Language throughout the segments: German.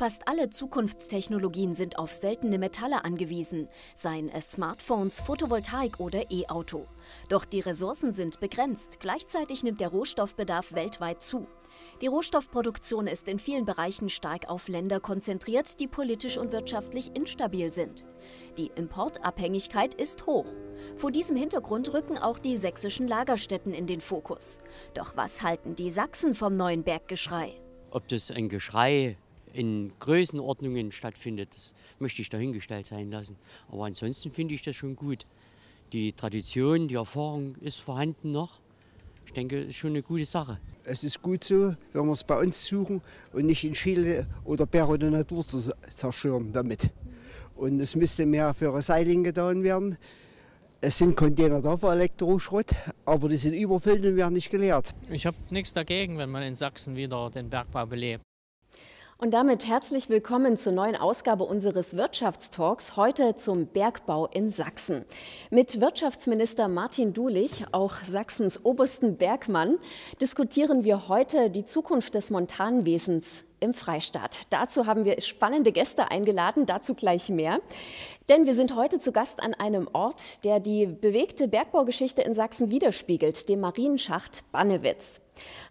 Fast alle Zukunftstechnologien sind auf seltene Metalle angewiesen, seien es Smartphones, Photovoltaik oder E-Auto. Doch die Ressourcen sind begrenzt, gleichzeitig nimmt der Rohstoffbedarf weltweit zu. Die Rohstoffproduktion ist in vielen Bereichen stark auf Länder konzentriert, die politisch und wirtschaftlich instabil sind. Die Importabhängigkeit ist hoch. Vor diesem Hintergrund rücken auch die sächsischen Lagerstätten in den Fokus. Doch was halten die Sachsen vom neuen Berggeschrei? Ob das ein Geschrei in Größenordnungen stattfindet, das möchte ich dahingestellt sein lassen. Aber ansonsten finde ich das schon gut. Die Tradition, die Erfahrung ist vorhanden noch. Ich denke, es ist schon eine gute Sache. Es ist gut so, wenn wir es bei uns suchen und nicht in Chile oder Berg oder Natur zu zerstören damit. Und es müsste mehr für Recycling getan werden. Es sind Container da für Elektroschrott, aber die sind überfüllt und werden nicht geleert. Ich habe nichts dagegen, wenn man in Sachsen wieder den Bergbau belebt. Und damit herzlich willkommen zur neuen Ausgabe unseres Wirtschaftstalks, heute zum Bergbau in Sachsen. Mit Wirtschaftsminister Martin Dulich, auch Sachsens obersten Bergmann, diskutieren wir heute die Zukunft des Montanwesens im Freistaat. Dazu haben wir spannende Gäste eingeladen, dazu gleich mehr. Denn wir sind heute zu Gast an einem Ort, der die bewegte Bergbaugeschichte in Sachsen widerspiegelt, dem Marienschacht Bannewitz.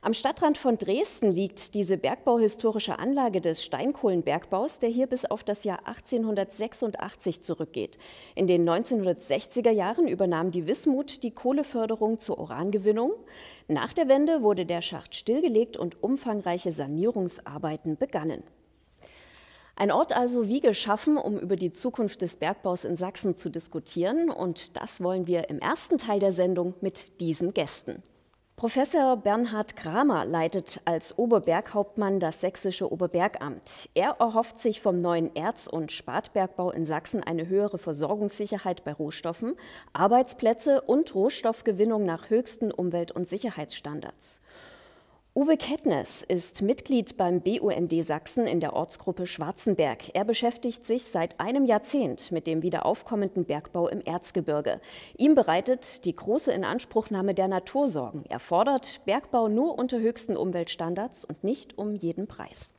Am Stadtrand von Dresden liegt diese bergbauhistorische Anlage des Steinkohlenbergbaus, der hier bis auf das Jahr 1886 zurückgeht. In den 1960er Jahren übernahm die Wismut die Kohleförderung zur Urangewinnung. Nach der Wende wurde der Schacht stillgelegt und umfangreiche Sanierungsarbeiten begannen. Ein Ort also wie geschaffen, um über die Zukunft des Bergbaus in Sachsen zu diskutieren. Und das wollen wir im ersten Teil der Sendung mit diesen Gästen. Professor Bernhard Kramer leitet als Oberberghauptmann das sächsische Oberbergamt. Er erhofft sich vom neuen Erz- und Spätbergbau in Sachsen eine höhere Versorgungssicherheit bei Rohstoffen, Arbeitsplätze und Rohstoffgewinnung nach höchsten Umwelt- und Sicherheitsstandards. Uwe Kettnes ist Mitglied beim BUND Sachsen in der Ortsgruppe Schwarzenberg. Er beschäftigt sich seit einem Jahrzehnt mit dem wiederaufkommenden Bergbau im Erzgebirge. Ihm bereitet die große Inanspruchnahme der Natur Sorgen. Er fordert Bergbau nur unter höchsten Umweltstandards und nicht um jeden Preis.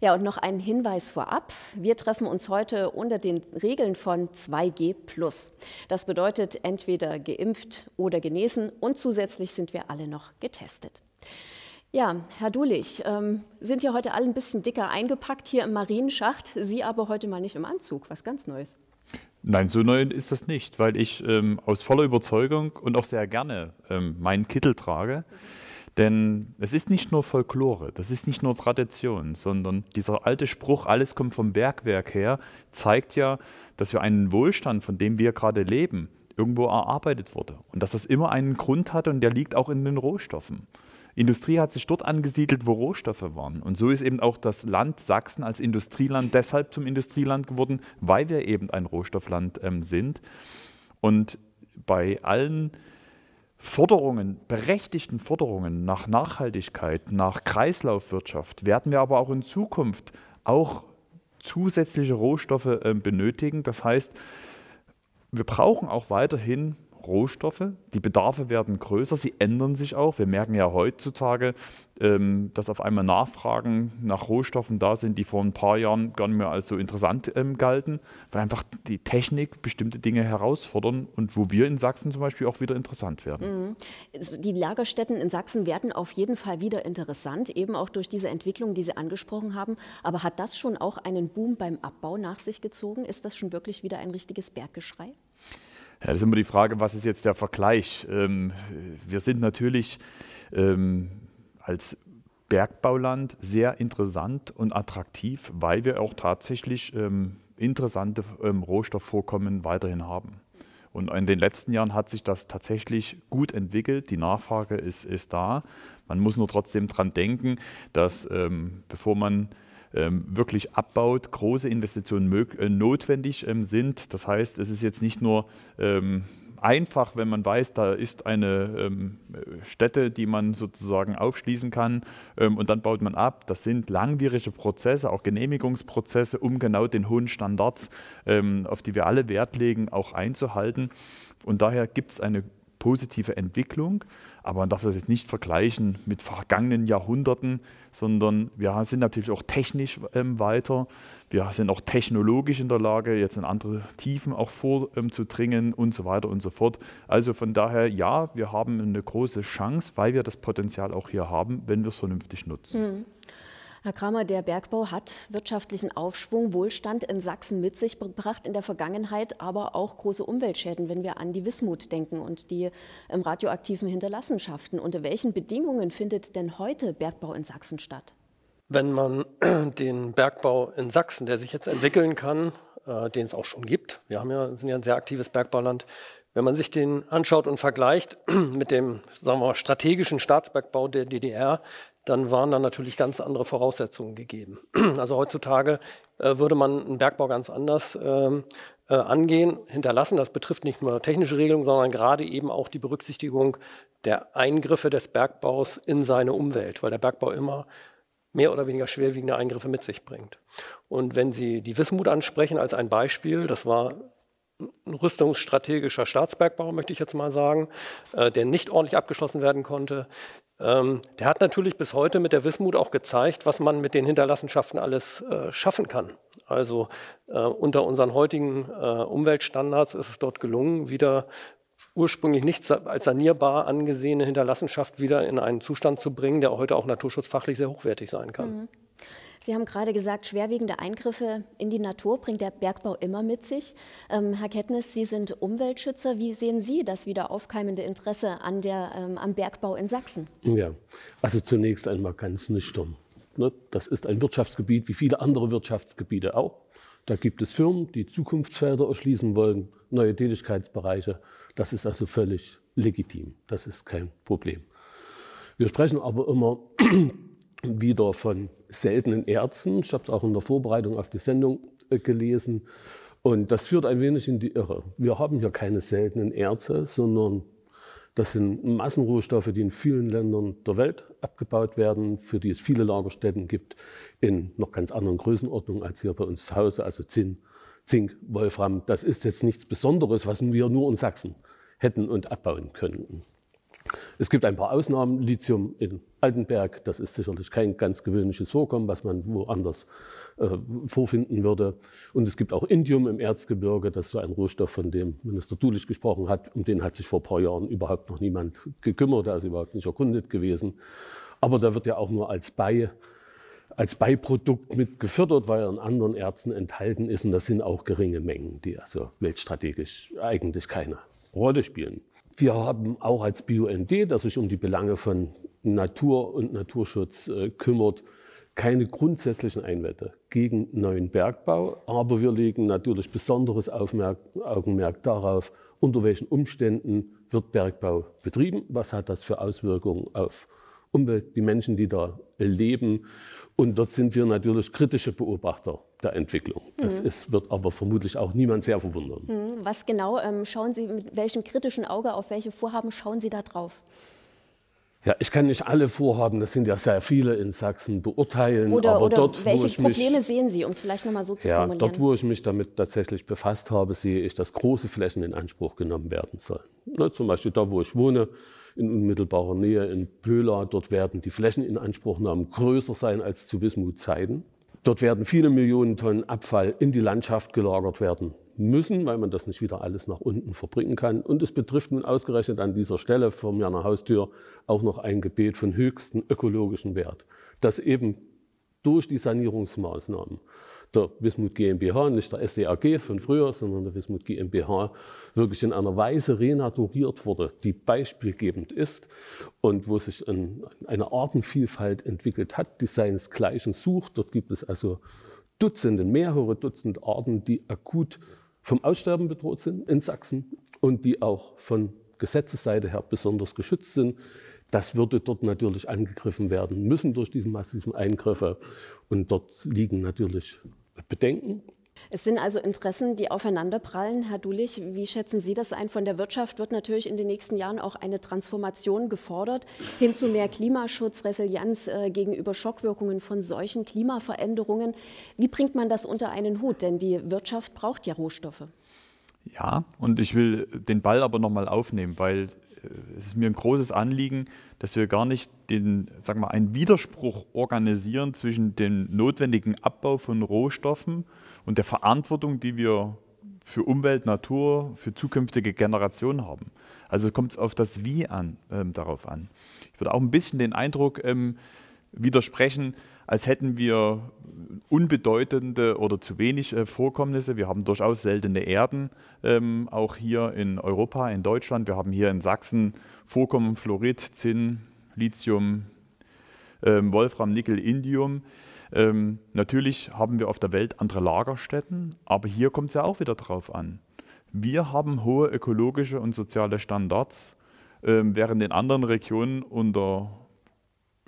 Ja, und noch ein Hinweis vorab. Wir treffen uns heute unter den Regeln von 2G. Das bedeutet entweder geimpft oder genesen und zusätzlich sind wir alle noch getestet. Ja, Herr Dulich, ähm, sind ja heute alle ein bisschen dicker eingepackt hier im Marienschacht, Sie aber heute mal nicht im Anzug, was ganz Neues. Nein, so neu ist das nicht, weil ich ähm, aus voller Überzeugung und auch sehr gerne ähm, meinen Kittel trage. Denn es ist nicht nur Folklore, das ist nicht nur Tradition, sondern dieser alte Spruch, alles kommt vom Bergwerk her, zeigt ja, dass wir einen Wohlstand, von dem wir gerade leben, irgendwo erarbeitet wurde. Und dass das immer einen Grund hat und der liegt auch in den Rohstoffen. Industrie hat sich dort angesiedelt, wo Rohstoffe waren. Und so ist eben auch das Land Sachsen als Industrieland deshalb zum Industrieland geworden, weil wir eben ein Rohstoffland ähm, sind. Und bei allen Forderungen, berechtigten Forderungen nach Nachhaltigkeit, nach Kreislaufwirtschaft werden wir aber auch in Zukunft auch zusätzliche Rohstoffe äh, benötigen. Das heißt, wir brauchen auch weiterhin Rohstoffe. Die Bedarfe werden größer, sie ändern sich auch. Wir merken ja heutzutage, ähm, dass auf einmal Nachfragen nach Rohstoffen da sind, die vor ein paar Jahren gar nicht mehr als so interessant ähm, galten, weil einfach die Technik bestimmte Dinge herausfordern und wo wir in Sachsen zum Beispiel auch wieder interessant werden. Mhm. Die Lagerstätten in Sachsen werden auf jeden Fall wieder interessant, eben auch durch diese Entwicklung, die Sie angesprochen haben. Aber hat das schon auch einen Boom beim Abbau nach sich gezogen? Ist das schon wirklich wieder ein richtiges Berggeschrei? Ja, das ist immer die Frage, was ist jetzt der Vergleich? Ähm, wir sind natürlich ähm, als Bergbauland sehr interessant und attraktiv, weil wir auch tatsächlich ähm, interessante ähm, Rohstoffvorkommen weiterhin haben. Und in den letzten Jahren hat sich das tatsächlich gut entwickelt. Die Nachfrage ist, ist da. Man muss nur trotzdem daran denken, dass ähm, bevor man wirklich abbaut, große Investitionen äh, notwendig ähm, sind. Das heißt, es ist jetzt nicht nur ähm, einfach, wenn man weiß, da ist eine ähm, Stätte, die man sozusagen aufschließen kann ähm, und dann baut man ab. Das sind langwierige Prozesse, auch Genehmigungsprozesse, um genau den hohen Standards, ähm, auf die wir alle Wert legen, auch einzuhalten. Und daher gibt es eine positive Entwicklung. Aber man darf das jetzt nicht vergleichen mit vergangenen Jahrhunderten, sondern wir sind natürlich auch technisch ähm, weiter. Wir sind auch technologisch in der Lage, jetzt in andere Tiefen auch vorzudringen ähm, und so weiter und so fort. Also von daher, ja, wir haben eine große Chance, weil wir das Potenzial auch hier haben, wenn wir es vernünftig nutzen. Mhm. Herr Kramer, der Bergbau hat wirtschaftlichen Aufschwung, Wohlstand in Sachsen mit sich gebracht in der Vergangenheit, aber auch große Umweltschäden, wenn wir an die Wismut denken und die ähm, radioaktiven Hinterlassenschaften. Unter welchen Bedingungen findet denn heute Bergbau in Sachsen statt? Wenn man den Bergbau in Sachsen, der sich jetzt entwickeln kann, äh, den es auch schon gibt, wir haben ja, sind ja ein sehr aktives Bergbauland, wenn man sich den anschaut und vergleicht mit dem sagen wir mal, strategischen Staatsbergbau der DDR, dann waren da natürlich ganz andere Voraussetzungen gegeben. Also heutzutage äh, würde man einen Bergbau ganz anders ähm, äh, angehen, hinterlassen. Das betrifft nicht nur technische Regelungen, sondern gerade eben auch die Berücksichtigung der Eingriffe des Bergbaus in seine Umwelt, weil der Bergbau immer mehr oder weniger schwerwiegende Eingriffe mit sich bringt. Und wenn Sie die Wismut ansprechen als ein Beispiel, das war ein rüstungsstrategischer Staatsbergbau, möchte ich jetzt mal sagen, äh, der nicht ordentlich abgeschlossen werden konnte. Ähm, der hat natürlich bis heute mit der Wismut auch gezeigt, was man mit den Hinterlassenschaften alles äh, schaffen kann. Also äh, unter unseren heutigen äh, Umweltstandards ist es dort gelungen, wieder ursprünglich nicht als sanierbar angesehene Hinterlassenschaft wieder in einen Zustand zu bringen, der heute auch naturschutzfachlich sehr hochwertig sein kann. Mhm. Sie haben gerade gesagt, schwerwiegende Eingriffe in die Natur bringt der Bergbau immer mit sich. Ähm, Herr Kettnis, Sie sind Umweltschützer. Wie sehen Sie das wieder aufkeimende Interesse an der, ähm, am Bergbau in Sachsen? Ja, also zunächst einmal ganz nüchtern. Ne? Das ist ein Wirtschaftsgebiet wie viele andere Wirtschaftsgebiete auch. Da gibt es Firmen, die Zukunftsfelder erschließen wollen, neue Tätigkeitsbereiche. Das ist also völlig legitim. Das ist kein Problem. Wir sprechen aber immer wieder von seltenen Erzen. Ich habe es auch in der Vorbereitung auf die Sendung äh, gelesen. Und das führt ein wenig in die Irre. Wir haben hier keine seltenen Erze, sondern das sind Massenrohstoffe, die in vielen Ländern der Welt abgebaut werden, für die es viele Lagerstätten gibt, in noch ganz anderen Größenordnungen als hier bei uns zu Hause, also Zinn, Zink, Wolfram. Das ist jetzt nichts Besonderes, was wir nur in Sachsen hätten und abbauen könnten. Es gibt ein paar Ausnahmen. Lithium in Altenberg, das ist sicherlich kein ganz gewöhnliches Vorkommen, was man woanders äh, vorfinden würde. Und es gibt auch Indium im Erzgebirge, das ist so ein Rohstoff, von dem Minister Dulich gesprochen hat. Um den hat sich vor ein paar Jahren überhaupt noch niemand gekümmert, der ist überhaupt nicht erkundet gewesen. Aber da wird ja auch nur als Bei als Beiprodukt mit gefördert, weil er in anderen Erzen enthalten ist. Und das sind auch geringe Mengen, die also weltstrategisch eigentlich keine Rolle spielen. Wir haben auch als BUND, das sich um die Belange von Natur und Naturschutz äh, kümmert, keine grundsätzlichen Einwände gegen neuen Bergbau, aber wir legen natürlich besonderes Aufmerk Augenmerk darauf, unter welchen Umständen wird Bergbau betrieben, was hat das für Auswirkungen auf Umwelt, die Menschen, die da leben. Und dort sind wir natürlich kritische Beobachter der Entwicklung. Das mhm. ist, wird aber vermutlich auch niemand sehr verwundern. Mhm. Was genau ähm, schauen Sie, mit welchem kritischen Auge, auf welche Vorhaben schauen Sie da drauf? Ja, ich kann nicht alle Vorhaben, das sind ja sehr viele in Sachsen, beurteilen. Oder, aber oder dort, welche Probleme mich, sehen Sie, um es vielleicht nochmal so zu ja, formulieren? Dort, wo ich mich damit tatsächlich befasst habe, sehe ich, dass große Flächen in Anspruch genommen werden sollen. Ne, zum Beispiel da, wo ich wohne, in unmittelbarer Nähe in Pöla. Dort werden die Flächeninanspruchnahmen größer sein als zu Wismut-Zeiten. Dort werden viele Millionen Tonnen Abfall in die Landschaft gelagert werden müssen, weil man das nicht wieder alles nach unten verbringen kann. Und es betrifft nun ausgerechnet an dieser Stelle vor der Haustür auch noch ein Gebet von höchstem ökologischen Wert, das eben durch die Sanierungsmaßnahmen der Wismut GmbH, nicht der SDAG von früher, sondern der Wismut GmbH, wirklich in einer Weise renaturiert wurde, die beispielgebend ist und wo sich ein, eine Artenvielfalt entwickelt hat, die seinesgleichen sucht. Dort gibt es also Dutzende, mehrere Dutzend Arten, die akut vom Aussterben bedroht sind in Sachsen und die auch von Gesetzesseite her besonders geschützt sind. Das würde dort natürlich angegriffen werden müssen durch diese massiven Eingriffe. Und dort liegen natürlich Bedenken. Es sind also Interessen, die aufeinanderprallen. Herr Dulich, wie schätzen Sie das ein? Von der Wirtschaft wird natürlich in den nächsten Jahren auch eine Transformation gefordert hin zu mehr Klimaschutz, Resilienz äh, gegenüber Schockwirkungen von solchen Klimaveränderungen. Wie bringt man das unter einen Hut? Denn die Wirtschaft braucht ja Rohstoffe. Ja, und ich will den Ball aber nochmal aufnehmen, weil es ist mir ein großes Anliegen, dass wir gar nicht den, sag mal, einen Widerspruch organisieren zwischen dem notwendigen Abbau von Rohstoffen und der Verantwortung, die wir für Umwelt, Natur, für zukünftige Generationen haben. Also kommt es auf das Wie an, ähm, darauf an. Ich würde auch ein bisschen den Eindruck ähm, widersprechen, als hätten wir unbedeutende oder zu wenig äh, Vorkommnisse. Wir haben durchaus seltene Erden, ähm, auch hier in Europa, in Deutschland. Wir haben hier in Sachsen Vorkommen Fluorid, Zinn, Lithium, ähm, Wolfram, Nickel, Indium. Ähm, natürlich haben wir auf der Welt andere Lagerstätten, aber hier kommt es ja auch wieder drauf an. Wir haben hohe ökologische und soziale Standards, ähm, während in anderen Regionen unter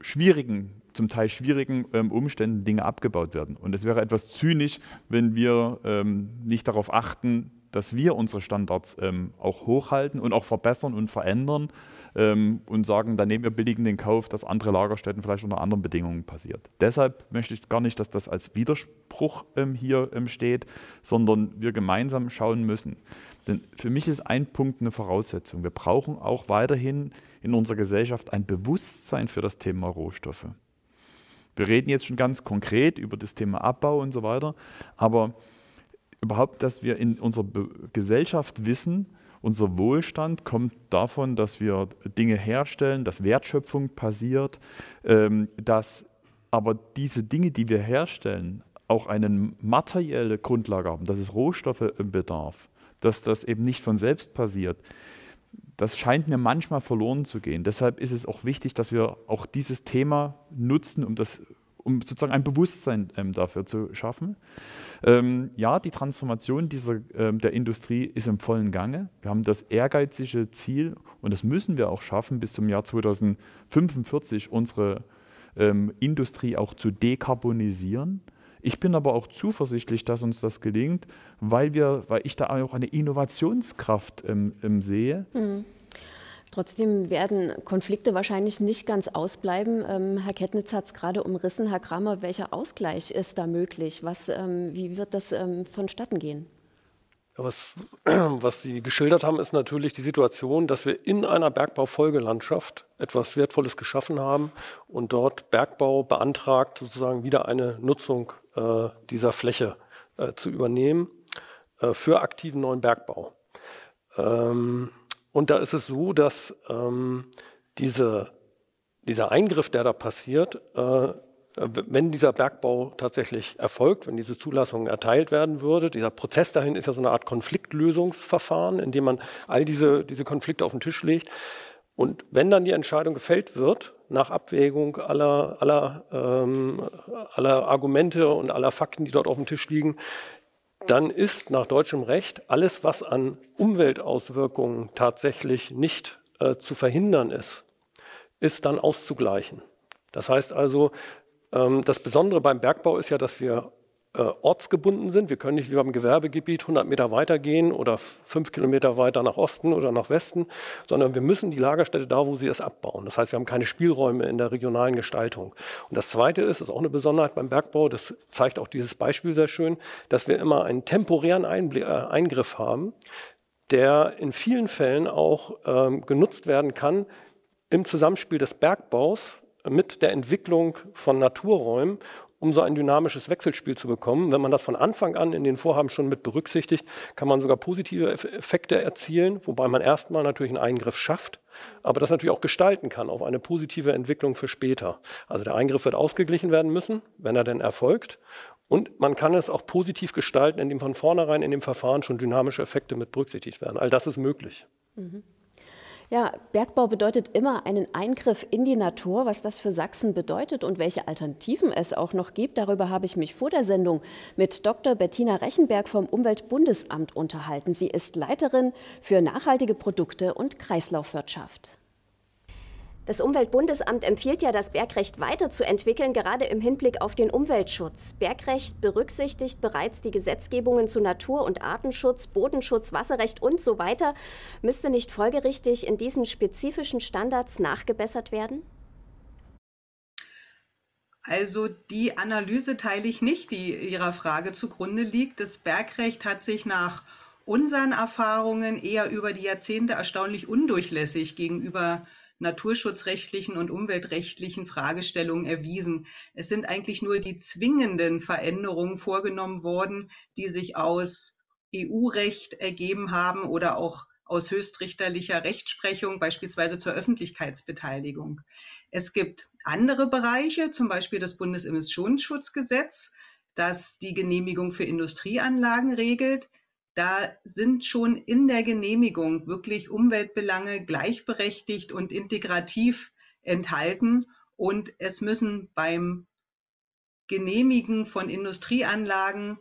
schwierigen zum Teil schwierigen ähm, Umständen Dinge abgebaut werden. Und es wäre etwas zynisch, wenn wir ähm, nicht darauf achten, dass wir unsere Standards ähm, auch hochhalten und auch verbessern und verändern ähm, und sagen, dann nehmen wir billig in den Kauf, dass andere Lagerstätten vielleicht unter anderen Bedingungen passiert. Deshalb möchte ich gar nicht, dass das als Widerspruch ähm, hier ähm, steht, sondern wir gemeinsam schauen müssen. Denn für mich ist ein Punkt eine Voraussetzung. Wir brauchen auch weiterhin in unserer Gesellschaft ein Bewusstsein für das Thema Rohstoffe. Wir reden jetzt schon ganz konkret über das Thema Abbau und so weiter, aber überhaupt, dass wir in unserer Gesellschaft wissen, unser Wohlstand kommt davon, dass wir Dinge herstellen, dass Wertschöpfung passiert, ähm, dass aber diese Dinge, die wir herstellen, auch eine materielle Grundlage haben, dass es Rohstoffe bedarf, dass das eben nicht von selbst passiert das scheint mir manchmal verloren zu gehen. Deshalb ist es auch wichtig, dass wir auch dieses Thema nutzen, um, das, um sozusagen ein Bewusstsein ähm, dafür zu schaffen. Ähm, ja, die Transformation dieser, ähm, der Industrie ist im vollen Gange. Wir haben das ehrgeizige Ziel, und das müssen wir auch schaffen, bis zum Jahr 2045 unsere ähm, Industrie auch zu dekarbonisieren. Ich bin aber auch zuversichtlich, dass uns das gelingt, weil, wir, weil ich da auch eine Innovationskraft ähm, ähm, sehe. Mhm. Trotzdem werden Konflikte wahrscheinlich nicht ganz ausbleiben. Ähm, Herr Kettnitz hat es gerade umrissen. Herr Kramer, welcher Ausgleich ist da möglich? Was, ähm, wie wird das ähm, vonstatten gehen? Was, was Sie geschildert haben, ist natürlich die Situation, dass wir in einer Bergbaufolgelandschaft etwas Wertvolles geschaffen haben und dort Bergbau beantragt, sozusagen wieder eine Nutzung äh, dieser Fläche äh, zu übernehmen äh, für aktiven neuen Bergbau. Ähm, und da ist es so, dass ähm, diese, dieser Eingriff, der da passiert, äh, wenn dieser Bergbau tatsächlich erfolgt, wenn diese Zulassung erteilt werden würde, dieser Prozess dahin ist ja so eine Art Konfliktlösungsverfahren, in dem man all diese, diese Konflikte auf den Tisch legt. Und wenn dann die Entscheidung gefällt wird, nach Abwägung aller, aller, ähm, aller Argumente und aller Fakten, die dort auf dem Tisch liegen, dann ist nach deutschem Recht alles, was an Umweltauswirkungen tatsächlich nicht äh, zu verhindern ist, ist dann auszugleichen. Das heißt also, ähm, das Besondere beim Bergbau ist ja, dass wir äh, ortsgebunden sind. Wir können nicht wie beim Gewerbegebiet 100 Meter weiter gehen oder fünf Kilometer weiter nach Osten oder nach Westen, sondern wir müssen die Lagerstätte da, wo sie es abbauen. Das heißt, wir haben keine Spielräume in der regionalen Gestaltung. Und das Zweite ist, das ist auch eine Besonderheit beim Bergbau, das zeigt auch dieses Beispiel sehr schön, dass wir immer einen temporären Einblick, äh, Eingriff haben, der in vielen Fällen auch ähm, genutzt werden kann im Zusammenspiel des Bergbaus mit der Entwicklung von Naturräumen, um so ein dynamisches Wechselspiel zu bekommen. Wenn man das von Anfang an in den Vorhaben schon mit berücksichtigt, kann man sogar positive Effekte erzielen, wobei man erstmal natürlich einen Eingriff schafft, aber das natürlich auch gestalten kann auf eine positive Entwicklung für später. Also der Eingriff wird ausgeglichen werden müssen, wenn er denn erfolgt. Und man kann es auch positiv gestalten, indem von vornherein in dem Verfahren schon dynamische Effekte mit berücksichtigt werden. All das ist möglich. Mhm. Ja, Bergbau bedeutet immer einen Eingriff in die Natur. Was das für Sachsen bedeutet und welche Alternativen es auch noch gibt, darüber habe ich mich vor der Sendung mit Dr. Bettina Rechenberg vom Umweltbundesamt unterhalten. Sie ist Leiterin für nachhaltige Produkte und Kreislaufwirtschaft. Das Umweltbundesamt empfiehlt ja, das Bergrecht weiterzuentwickeln, gerade im Hinblick auf den Umweltschutz. Bergrecht berücksichtigt bereits die Gesetzgebungen zu Natur- und Artenschutz, Bodenschutz, Wasserrecht und so weiter. Müsste nicht folgerichtig in diesen spezifischen Standards nachgebessert werden? Also die Analyse teile ich nicht, die Ihrer Frage zugrunde liegt. Das Bergrecht hat sich nach unseren Erfahrungen eher über die Jahrzehnte erstaunlich undurchlässig gegenüber naturschutzrechtlichen und umweltrechtlichen Fragestellungen erwiesen. Es sind eigentlich nur die zwingenden Veränderungen vorgenommen worden, die sich aus EU-Recht ergeben haben oder auch aus höchstrichterlicher Rechtsprechung, beispielsweise zur Öffentlichkeitsbeteiligung. Es gibt andere Bereiche, zum Beispiel das Bundesemissionsschutzgesetz, das die Genehmigung für Industrieanlagen regelt. Da sind schon in der Genehmigung wirklich Umweltbelange gleichberechtigt und integrativ enthalten. Und es müssen beim Genehmigen von Industrieanlagen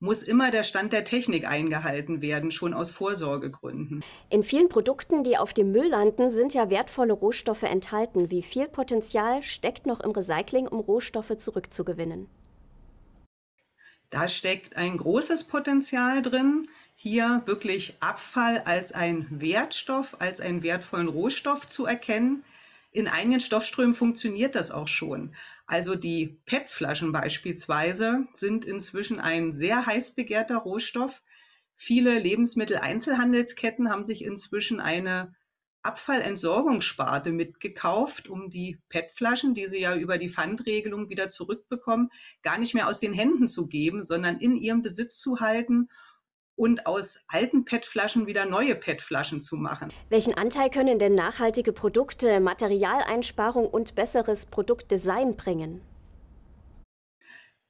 muss immer der Stand der Technik eingehalten werden, schon aus Vorsorgegründen. In vielen Produkten, die auf dem Müll landen, sind ja wertvolle Rohstoffe enthalten. Wie viel Potenzial steckt noch im Recycling, um Rohstoffe zurückzugewinnen? Da steckt ein großes Potenzial drin, hier wirklich Abfall als ein Wertstoff, als einen wertvollen Rohstoff zu erkennen. In einigen Stoffströmen funktioniert das auch schon. Also die PET-Flaschen beispielsweise sind inzwischen ein sehr heiß begehrter Rohstoff. Viele Lebensmitteleinzelhandelsketten haben sich inzwischen eine Abfallentsorgungssparte mitgekauft, um die PET-Flaschen, die sie ja über die Pfandregelung wieder zurückbekommen, gar nicht mehr aus den Händen zu geben, sondern in ihrem Besitz zu halten und aus alten PET-Flaschen wieder neue PET-Flaschen zu machen. Welchen Anteil können denn nachhaltige Produkte, Materialeinsparung und besseres Produktdesign bringen?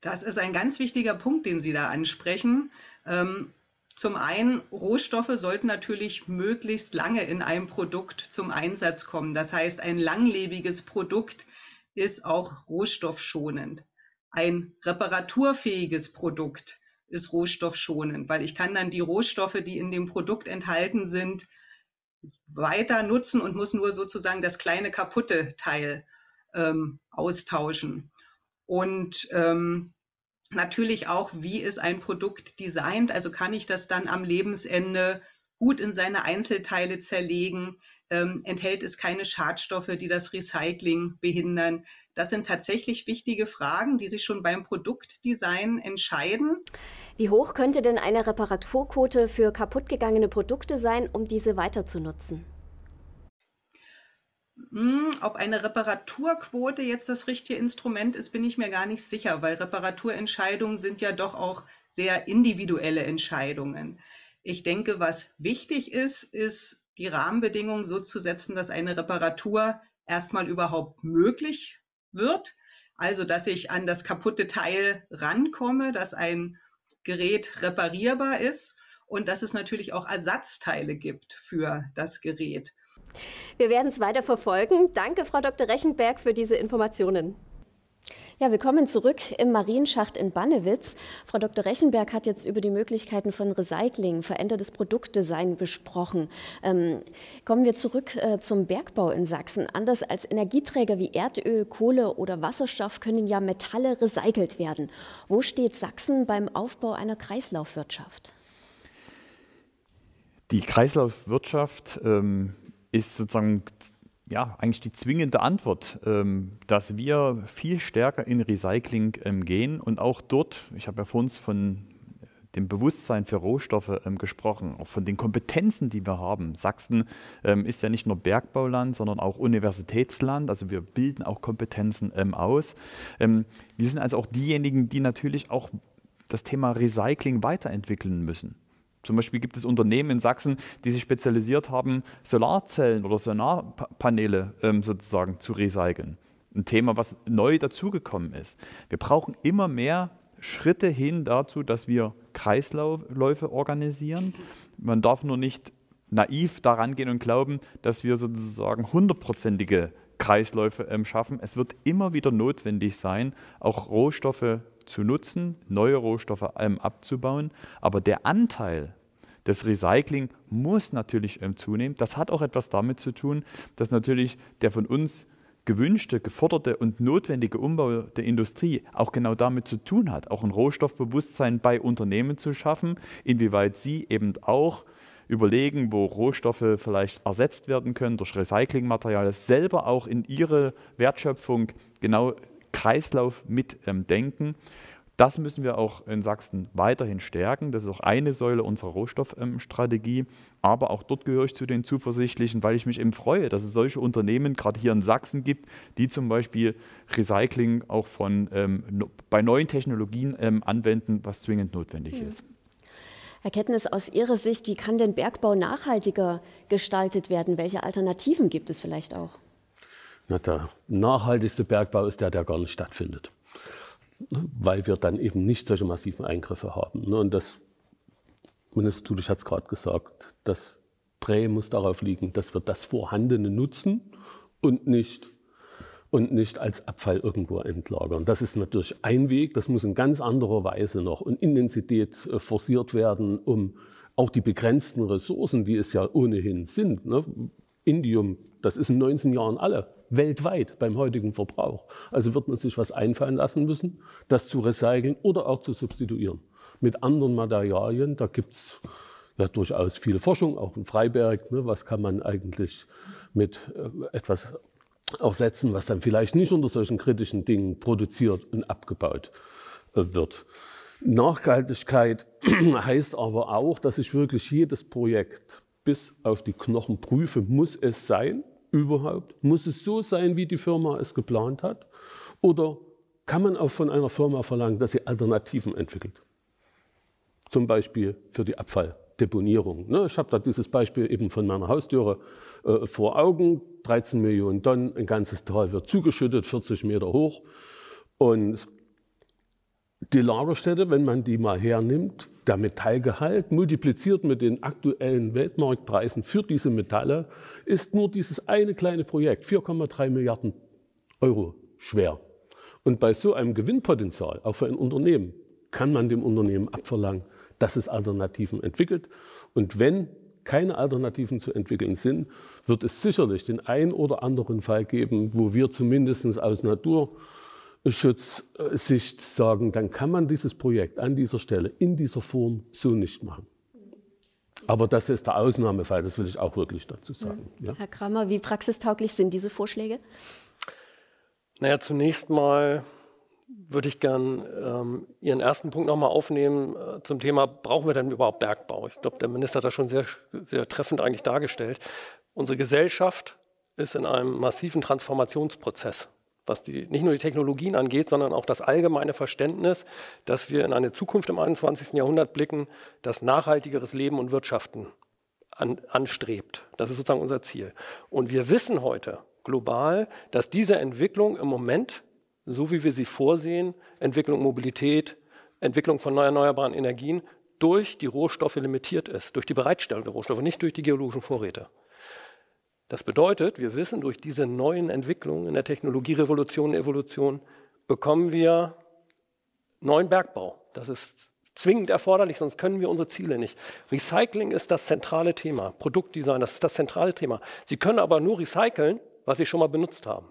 Das ist ein ganz wichtiger Punkt, den Sie da ansprechen. Ähm, zum einen, Rohstoffe sollten natürlich möglichst lange in einem Produkt zum Einsatz kommen. Das heißt, ein langlebiges Produkt ist auch rohstoffschonend. Ein reparaturfähiges Produkt ist rohstoffschonend, weil ich kann dann die Rohstoffe, die in dem Produkt enthalten sind, weiter nutzen und muss nur sozusagen das kleine kaputte Teil ähm, austauschen. Und ähm, natürlich auch, wie ist ein Produkt designt? Also kann ich das dann am Lebensende gut in seine Einzelteile zerlegen? Ähm, enthält es keine Schadstoffe, die das Recycling behindern? Das sind tatsächlich wichtige Fragen, die sich schon beim Produktdesign entscheiden. Wie hoch könnte denn eine Reparaturquote für kaputtgegangene Produkte sein, um diese weiter zu nutzen? Hm, ob eine Reparaturquote jetzt das richtige Instrument ist, bin ich mir gar nicht sicher, weil Reparaturentscheidungen sind ja doch auch sehr individuelle Entscheidungen. Ich denke, was wichtig ist, ist die Rahmenbedingungen so zu setzen, dass eine Reparatur erstmal überhaupt möglich wird. Also, dass ich an das kaputte Teil rankomme, dass ein Gerät reparierbar ist und dass es natürlich auch Ersatzteile gibt für das Gerät. Wir werden es weiter verfolgen. Danke, Frau Dr. Rechenberg, für diese Informationen. Ja, willkommen zurück im Marienschacht in Bannewitz. Frau Dr. Rechenberg hat jetzt über die Möglichkeiten von Recycling, verändertes Produktdesign besprochen. Ähm, kommen wir zurück äh, zum Bergbau in Sachsen. Anders als Energieträger wie Erdöl, Kohle oder Wasserstoff können ja Metalle recycelt werden. Wo steht Sachsen beim Aufbau einer Kreislaufwirtschaft? Die Kreislaufwirtschaft ähm, ist sozusagen ja, eigentlich die zwingende Antwort, ähm, dass wir viel stärker in Recycling ähm, gehen und auch dort, ich habe ja vor uns von dem Bewusstsein für Rohstoffe ähm, gesprochen, auch von den Kompetenzen, die wir haben. Sachsen ist ja nicht nur Bergbauland, sondern auch Universitätsland. Also wir bilden auch Kompetenzen aus. wir sind also auch diejenigen, die natürlich auch das Thema Recycling weiterentwickeln müssen. Zum Beispiel gibt es Unternehmen in Sachsen, die sich spezialisiert haben, Solarzellen oder Solarpaneele ähm, sozusagen zu recyceln. Ein Thema, was neu dazugekommen ist. Wir brauchen immer mehr Schritte hin dazu, dass wir Kreisläufe organisieren. Man darf nur nicht naiv daran gehen und glauben, dass wir sozusagen hundertprozentige Kreisläufe ähm, schaffen. Es wird immer wieder notwendig sein, auch Rohstoffe zu nutzen, neue Rohstoffe abzubauen. Aber der Anteil des Recycling muss natürlich ähm, zunehmen. Das hat auch etwas damit zu tun, dass natürlich der von uns gewünschte, geforderte und notwendige Umbau der Industrie auch genau damit zu tun hat, auch ein Rohstoffbewusstsein bei Unternehmen zu schaffen, inwieweit sie eben auch überlegen, wo Rohstoffe vielleicht ersetzt werden können durch Recyclingmaterial, selber auch in ihre Wertschöpfung genau Kreislauf mitdenken. Ähm, Das müssen wir auch in Sachsen weiterhin stärken. Das ist auch eine Säule unserer Rohstoffstrategie. Aber auch dort gehöre ich zu den Zuversichtlichen, weil ich mich eben freue, dass es solche Unternehmen gerade hier in Sachsen gibt, die zum Beispiel Recycling auch von, ähm, bei neuen Technologien ähm, anwenden, was zwingend notwendig mhm. ist. Herr Kettnis, aus Ihrer Sicht, wie kann denn Bergbau nachhaltiger gestaltet werden? Welche Alternativen gibt es vielleicht auch? Der nachhaltigste Bergbau ist der, der gar nicht stattfindet, weil wir dann eben nicht solche massiven Eingriffe haben. Ne? Und das, Minister Tulich hat es gerade gesagt, das Prä muss darauf liegen, dass wir das Vorhandene nutzen und nicht und nicht als Abfall irgendwo entlagern. Das ist natürlich ein Weg, das muss in ganz anderer Weise noch und Intensität äh, forciert werden, um auch die begrenzten Ressourcen, die es ja ohnehin sind, ne? Indium, das ist in 19 Jahren alle, weltweit beim heutigen Verbrauch. Also wird man sich was einfallen lassen müssen, das zu recyceln oder auch zu substituieren. Mit anderen Materialien, da gibt es ja durchaus viel Forschung, auch in Freiberg, ne? was kann man eigentlich mit äh, etwas auch setzen, was dann vielleicht nicht unter solchen kritischen Dingen produziert und abgebaut äh, wird. Nachhaltigkeit heißt aber auch, dass ich wirklich jedes Projekt bis auf die Knochen prüfe, muss es sein überhaupt? Muss es so sein, wie die Firma es geplant hat? Oder kann man auch von einer Firma verlangen, dass sie Alternativen entwickelt? Zum Beispiel für die Abfall. Deponierung. Ne? Ich habe da dieses Beispiel eben von meiner Haustüre äh, vor Augen. 13 Millionen Tonnen, ein ganzes Tal wird zugeschüttet, 40 Meter hoch. Und die Lagerstätte, wenn man die mal hernimmt, der Metallgehalt multipliziert mit den aktuellen Weltmarktpreisen für diese Metalle, ist nur dieses eine kleine Projekt 4,3 Milliarden Euro schwer. Und bei so einem Gewinnpotenzial, auch für ein Unternehmen, kann man dem Unternehmen abverlangen, dass es Alternativen entwickelt. Und wenn keine Alternativen zu entwickeln sind, wird es sicherlich den einen oder anderen Fall geben, wo wir zumindest aus Naturschutzsicht sagen, dann kann man dieses Projekt an dieser Stelle in dieser Form so nicht machen. Aber das ist der Ausnahmefall, das will ich auch wirklich dazu sagen. Ja. Herr Kramer, wie praxistauglich sind diese Vorschläge? Naja, zunächst mal würde ich gern ähm, Ihren ersten Punkt nochmal aufnehmen äh, zum Thema, brauchen wir denn überhaupt Bergbau? Ich glaube, der Minister hat das schon sehr, sehr treffend eigentlich dargestellt. Unsere Gesellschaft ist in einem massiven Transformationsprozess, was die, nicht nur die Technologien angeht, sondern auch das allgemeine Verständnis, dass wir in eine Zukunft im 21. Jahrhundert blicken, das nachhaltigeres Leben und Wirtschaften an, anstrebt. Das ist sozusagen unser Ziel. Und wir wissen heute global, dass diese Entwicklung im Moment so wie wir sie vorsehen, Entwicklung Mobilität, Entwicklung von erneuerbaren Energien, durch die Rohstoffe limitiert ist, durch die Bereitstellung der Rohstoffe, nicht durch die geologischen Vorräte. Das bedeutet, wir wissen, durch diese neuen Entwicklungen in der Technologierevolution, Evolution, bekommen wir neuen Bergbau. Das ist zwingend erforderlich, sonst können wir unsere Ziele nicht. Recycling ist das zentrale Thema, Produktdesign, das ist das zentrale Thema. Sie können aber nur recyceln, was Sie schon mal benutzt haben.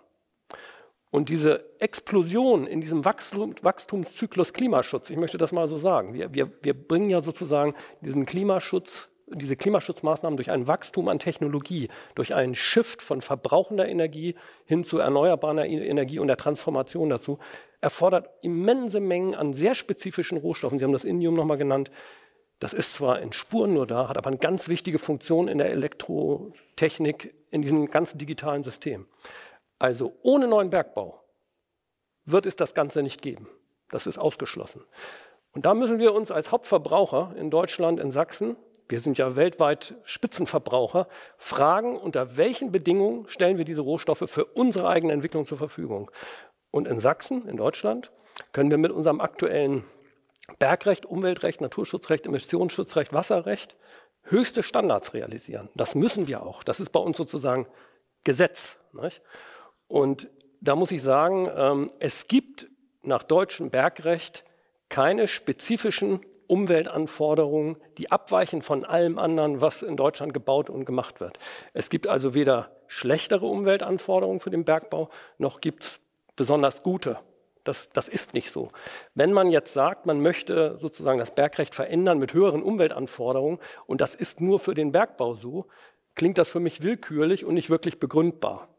Und diese Explosion in diesem Wachstum, Wachstumszyklus Klimaschutz, ich möchte das mal so sagen, wir, wir, wir bringen ja sozusagen diesen Klimaschutz, diese Klimaschutzmaßnahmen durch ein Wachstum an Technologie, durch einen Shift von verbrauchender Energie hin zu erneuerbarer e-, Energie und der Transformation dazu, erfordert immense Mengen an sehr spezifischen Rohstoffen. Sie haben das Indium nochmal genannt. Das ist zwar in Spuren nur da, hat aber eine ganz wichtige Funktion in der Elektrotechnik, in diesem ganzen digitalen System. Also ohne neuen Bergbau wird es das Ganze nicht geben. Das ist ausgeschlossen. Und da müssen wir uns als Hauptverbraucher in Deutschland, in Sachsen, wir sind ja weltweit Spitzenverbraucher, fragen, unter welchen Bedingungen stellen wir diese Rohstoffe für unsere eigene Entwicklung zur Verfügung. Und in Sachsen, in Deutschland, können wir mit unserem aktuellen Bergrecht, Umweltrecht, Naturschutzrecht, Emissionsschutzrecht, Wasserrecht höchste Standards realisieren. Das müssen wir auch. Das ist bei uns sozusagen Gesetz. Nicht? Und da muss ich sagen, ähm, es gibt nach deutschem Bergrecht keine spezifischen Umweltanforderungen, die abweichen von allem anderen, was in Deutschland gebaut und gemacht wird. Es gibt also weder schlechtere Umweltanforderungen für den Bergbau, noch gibt es besonders gute. Das, das ist nicht so. Wenn man jetzt sagt, man möchte sozusagen das Bergrecht verändern mit höheren Umweltanforderungen und das ist nur für den Bergbau so, klingt das für mich willkürlich und nicht wirklich begründbar.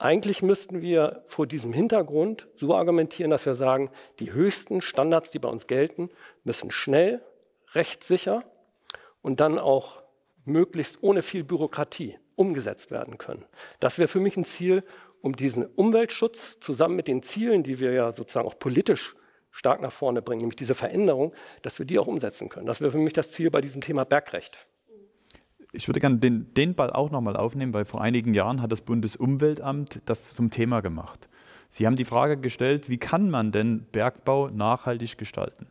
Eigentlich müssten wir vor diesem Hintergrund so argumentieren, dass wir sagen, die höchsten Standards, die bei uns gelten, müssen schnell, rechtssicher und dann auch möglichst ohne viel Bürokratie umgesetzt werden können. Das wäre für mich ein Ziel, um diesen Umweltschutz zusammen mit den Zielen, die wir ja sozusagen auch politisch stark nach vorne bringen, nämlich diese Veränderung, dass wir die auch umsetzen können. Das wäre für mich das Ziel bei diesem Thema Bergrecht. Ich würde gerne den, den Ball auch nochmal aufnehmen, weil vor einigen Jahren hat das Bundesumweltamt das zum Thema gemacht. Sie haben die Frage gestellt, wie kann man denn Bergbau nachhaltig gestalten?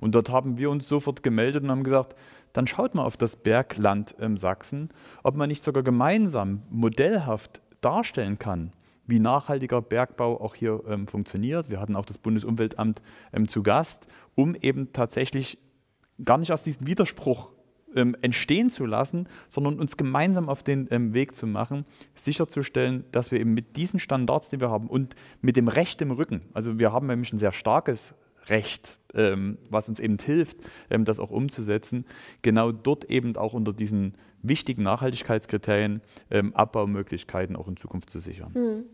Und dort haben wir uns sofort gemeldet und haben gesagt, dann schaut mal auf das Bergland im Sachsen, ob man nicht sogar gemeinsam modellhaft darstellen kann, wie nachhaltiger Bergbau auch hier ähm, funktioniert. Wir hatten auch das Bundesumweltamt ähm, zu Gast, um eben tatsächlich gar nicht aus diesem Widerspruch ähm, entstehen zu lassen, sondern uns gemeinsam auf den ähm, Weg zu machen, sicherzustellen, dass wir eben mit diesen Standards, die wir haben und mit dem Recht im Rücken, also wir haben nämlich ein sehr starkes Recht, ähm, was uns eben hilft, ähm, das auch umzusetzen, genau dort eben auch unter diesen wichtigen Nachhaltigkeitskriterien ähm, Abbaumöglichkeiten auch in Zukunft zu sichern. Hm.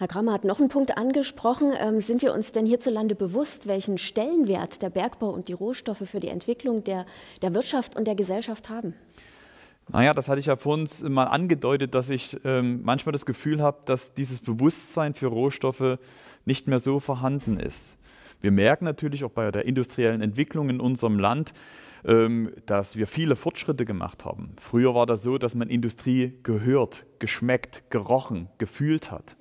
Herr Kramer hat noch einen Punkt angesprochen. Ähm, sind wir uns denn hierzulande bewusst, welchen Stellenwert der Bergbau und die Rohstoffe für die Entwicklung der, der Wirtschaft und der Gesellschaft haben? Naja, das hatte ich ja vorhin mal angedeutet, dass ich ähm, manchmal das Gefühl habe, dass dieses Bewusstsein für Rohstoffe nicht mehr so vorhanden ist. Wir merken natürlich auch bei der industriellen Entwicklung in unserem Land, ähm, dass wir viele Fortschritte gemacht haben. Früher war das so, dass man Industrie gehört, geschmeckt, gerochen, gefühlt hat.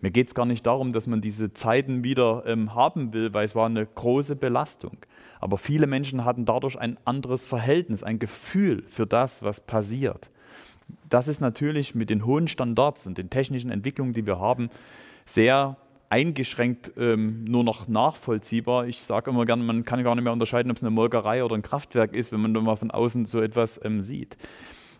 Mir geht es gar nicht darum, dass man diese Zeiten wieder ähm, haben will, weil es war eine große Belastung. Aber viele Menschen hatten dadurch ein anderes Verhältnis, ein Gefühl für das, was passiert. Das ist natürlich mit den hohen Standards und den technischen Entwicklungen, die wir haben, sehr eingeschränkt ähm, nur noch nachvollziehbar. Ich sage immer gerne, man kann gar nicht mehr unterscheiden, ob es eine Molkerei oder ein Kraftwerk ist, wenn man nur mal von außen so etwas ähm, sieht.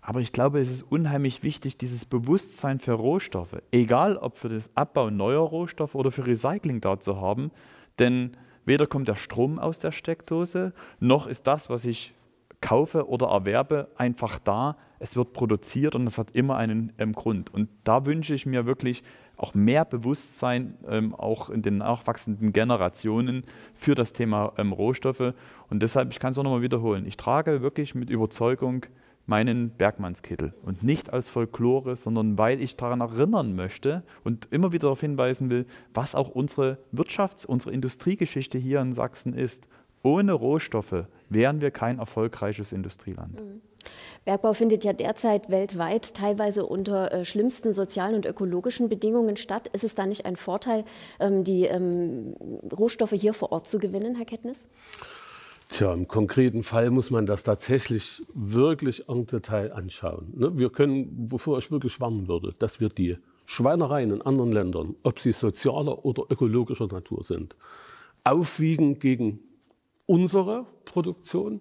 Aber ich glaube, es ist unheimlich wichtig, dieses Bewusstsein für Rohstoffe, egal ob für das Abbau neuer Rohstoffe oder für Recycling da zu haben. Denn weder kommt der Strom aus der Steckdose, noch ist das, was ich kaufe oder erwerbe, einfach da. Es wird produziert und es hat immer einen ähm, Grund. Und da wünsche ich mir wirklich auch mehr Bewusstsein, ähm, auch in den nachwachsenden Generationen für das Thema ähm, Rohstoffe. Und deshalb, ich kann es auch nochmal wiederholen, ich trage wirklich mit Überzeugung meinen Bergmannskittel. Und nicht als Folklore, sondern weil ich daran erinnern möchte und immer wieder darauf hinweisen will, was auch unsere Wirtschafts-, unsere Industriegeschichte hier in Sachsen ist. Ohne Rohstoffe wären wir kein erfolgreiches Industrieland. Mhm. Bergbau findet ja derzeit weltweit teilweise unter äh, schlimmsten sozialen und ökologischen Bedingungen statt. Ist es da nicht ein Vorteil, ähm, die ähm, Rohstoffe hier vor Ort zu gewinnen, Herr Kettnis? Tja, im konkreten Fall muss man das tatsächlich wirklich en Detail anschauen. Ne? Wir können, wovor ich wirklich warnen würde, dass wir die Schweinereien in anderen Ländern, ob sie sozialer oder ökologischer Natur sind, aufwiegen gegen unsere Produktion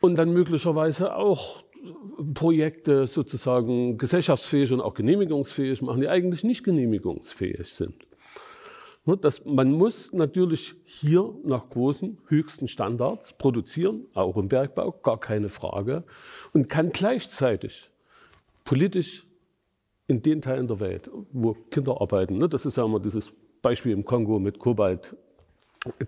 und dann möglicherweise auch Projekte sozusagen gesellschaftsfähig und auch genehmigungsfähig machen, die eigentlich nicht genehmigungsfähig sind. Ne, das, man muss natürlich hier nach großen, höchsten Standards produzieren, auch im Bergbau, gar keine Frage, und kann gleichzeitig politisch in den Teilen der Welt, wo Kinder arbeiten, ne, das ist ja immer dieses Beispiel im Kongo mit Kobalt,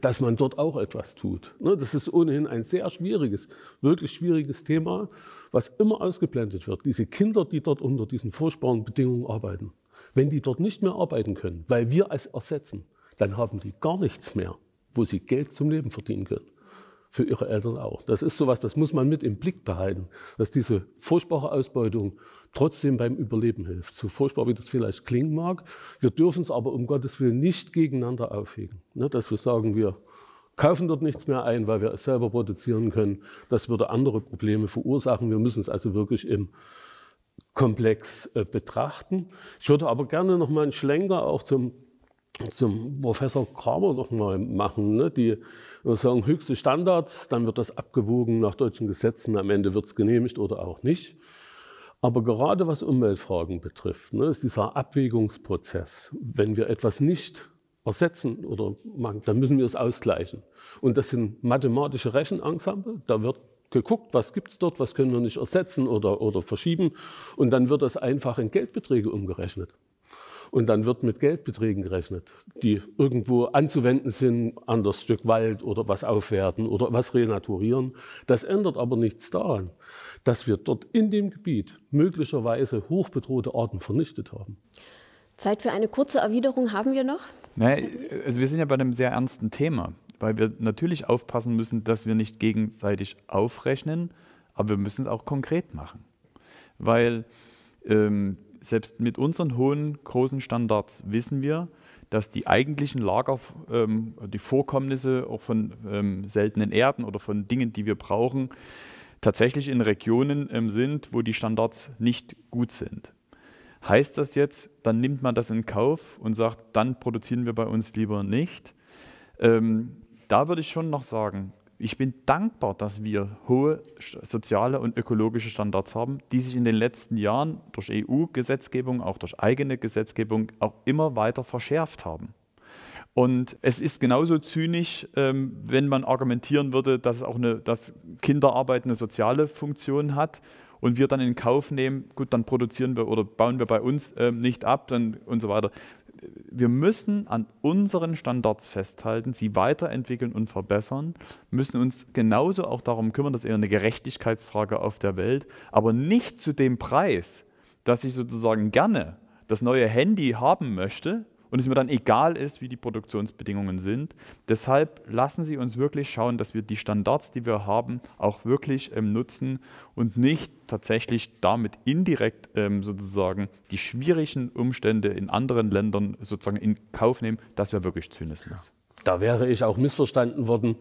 dass man dort auch etwas tut. Ne, das ist ohnehin ein sehr schwieriges, wirklich schwieriges Thema, was immer ausgeblendet wird. Diese Kinder, die dort unter diesen furchtbaren Bedingungen arbeiten. Wenn die dort nicht mehr arbeiten können, weil wir es ersetzen, dann haben die gar nichts mehr, wo sie Geld zum Leben verdienen können. Für ihre Eltern auch. Das ist sowas, das muss man mit im Blick behalten, dass diese furchtbare Ausbeutung trotzdem beim Überleben hilft. So furchtbar wie das vielleicht klingen mag. Wir dürfen es aber um Gottes Willen nicht gegeneinander aufhegen. Ne, dass wir sagen, wir kaufen dort nichts mehr ein, weil wir es selber produzieren können. Das würde andere Probleme verursachen. Wir müssen es also wirklich im komplex äh, betrachten. Ich würde aber gerne noch mal einen Schlenker auch zum, zum Professor Kramer noch mal machen. Ne? Die sagen höchste Standards, dann wird das abgewogen nach deutschen Gesetzen, am Ende wird es genehmigt oder auch nicht. Aber gerade was Umweltfragen betrifft, ne, ist dieser Abwägungsprozess, wenn wir etwas nicht ersetzen oder machen, dann müssen wir es ausgleichen. Und das sind mathematische Rechenensemble, da wird geguckt, was gibt es dort, was können wir nicht ersetzen oder, oder verschieben. Und dann wird das einfach in Geldbeträge umgerechnet. Und dann wird mit Geldbeträgen gerechnet, die irgendwo anzuwenden sind, an das Stück Wald oder was aufwerten oder was renaturieren. Das ändert aber nichts daran, dass wir dort in dem Gebiet möglicherweise hochbedrohte Arten vernichtet haben. Zeit für eine kurze Erwiderung haben wir noch? Naja, also wir sind ja bei einem sehr ernsten Thema, weil wir natürlich aufpassen müssen, dass wir nicht gegenseitig aufrechnen, aber wir müssen es auch konkret machen. Weil ähm, selbst mit unseren hohen, großen Standards wissen wir, dass die eigentlichen Lager, ähm, die Vorkommnisse auch von ähm, seltenen Erden oder von Dingen, die wir brauchen, tatsächlich in Regionen ähm, sind, wo die Standards nicht gut sind. Heißt das jetzt, dann nimmt man das in Kauf und sagt, dann produzieren wir bei uns lieber nicht? Ähm, da würde ich schon noch sagen, ich bin dankbar, dass wir hohe soziale und ökologische Standards haben, die sich in den letzten Jahren durch EU-Gesetzgebung, auch durch eigene Gesetzgebung auch immer weiter verschärft haben. Und es ist genauso zynisch, ähm, wenn man argumentieren würde, dass auch eine, dass Kinderarbeit eine soziale Funktion hat und wir dann in Kauf nehmen, gut, dann produzieren wir oder bauen wir bei uns ähm, nicht ab dann, und so weiter wir müssen an unseren Standards festhalten, sie weiterentwickeln und verbessern, müssen uns genauso auch darum kümmern, das ist eher eine Gerechtigkeitsfrage auf der Welt, aber nicht zu dem Preis, dass ich sozusagen gerne das neue Handy haben möchte, und es mir dann egal ist, wie die Produktionsbedingungen sind. Deshalb lassen Sie uns wirklich schauen, dass wir die Standards, die wir haben, auch wirklich ähm, nutzen und nicht tatsächlich damit indirekt ähm, sozusagen die schwierigen Umstände in anderen Ländern sozusagen in Kauf nehmen. Das wäre wirklich Zynismus. Da wäre ich auch missverstanden worden.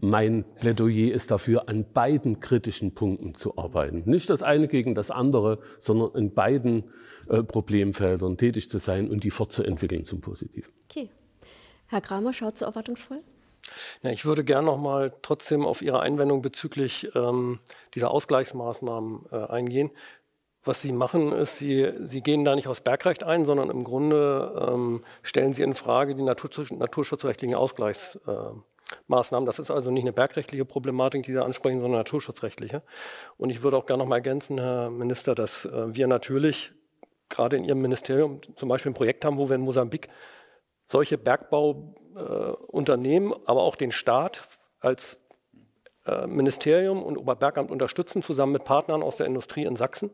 Mein Plädoyer ist dafür, an beiden kritischen Punkten zu arbeiten. Nicht das eine gegen das andere, sondern in beiden äh, Problemfeldern tätig zu sein und die fortzuentwickeln zum Positiven. Okay. Herr Kramer, schaut so erwartungsvoll? Ja, ich würde gerne noch mal trotzdem auf Ihre Einwendung bezüglich ähm, dieser Ausgleichsmaßnahmen äh, eingehen. Was Sie machen, ist, Sie, Sie gehen da nicht aus Bergrecht ein, sondern im Grunde ähm, stellen Sie in Frage die Naturschutz, naturschutzrechtlichen Ausgleichsmaßnahmen. Äh, Maßnahmen. Das ist also nicht eine bergrechtliche Problematik, die Sie ansprechen, sondern naturschutzrechtliche. Und ich würde auch gerne noch mal ergänzen, Herr Minister, dass äh, wir natürlich gerade in Ihrem Ministerium zum Beispiel ein Projekt haben, wo wir in Mosambik solche Bergbauunternehmen, äh, aber auch den Staat als Ministerium und Oberbergamt unterstützen, zusammen mit Partnern aus der Industrie in Sachsen,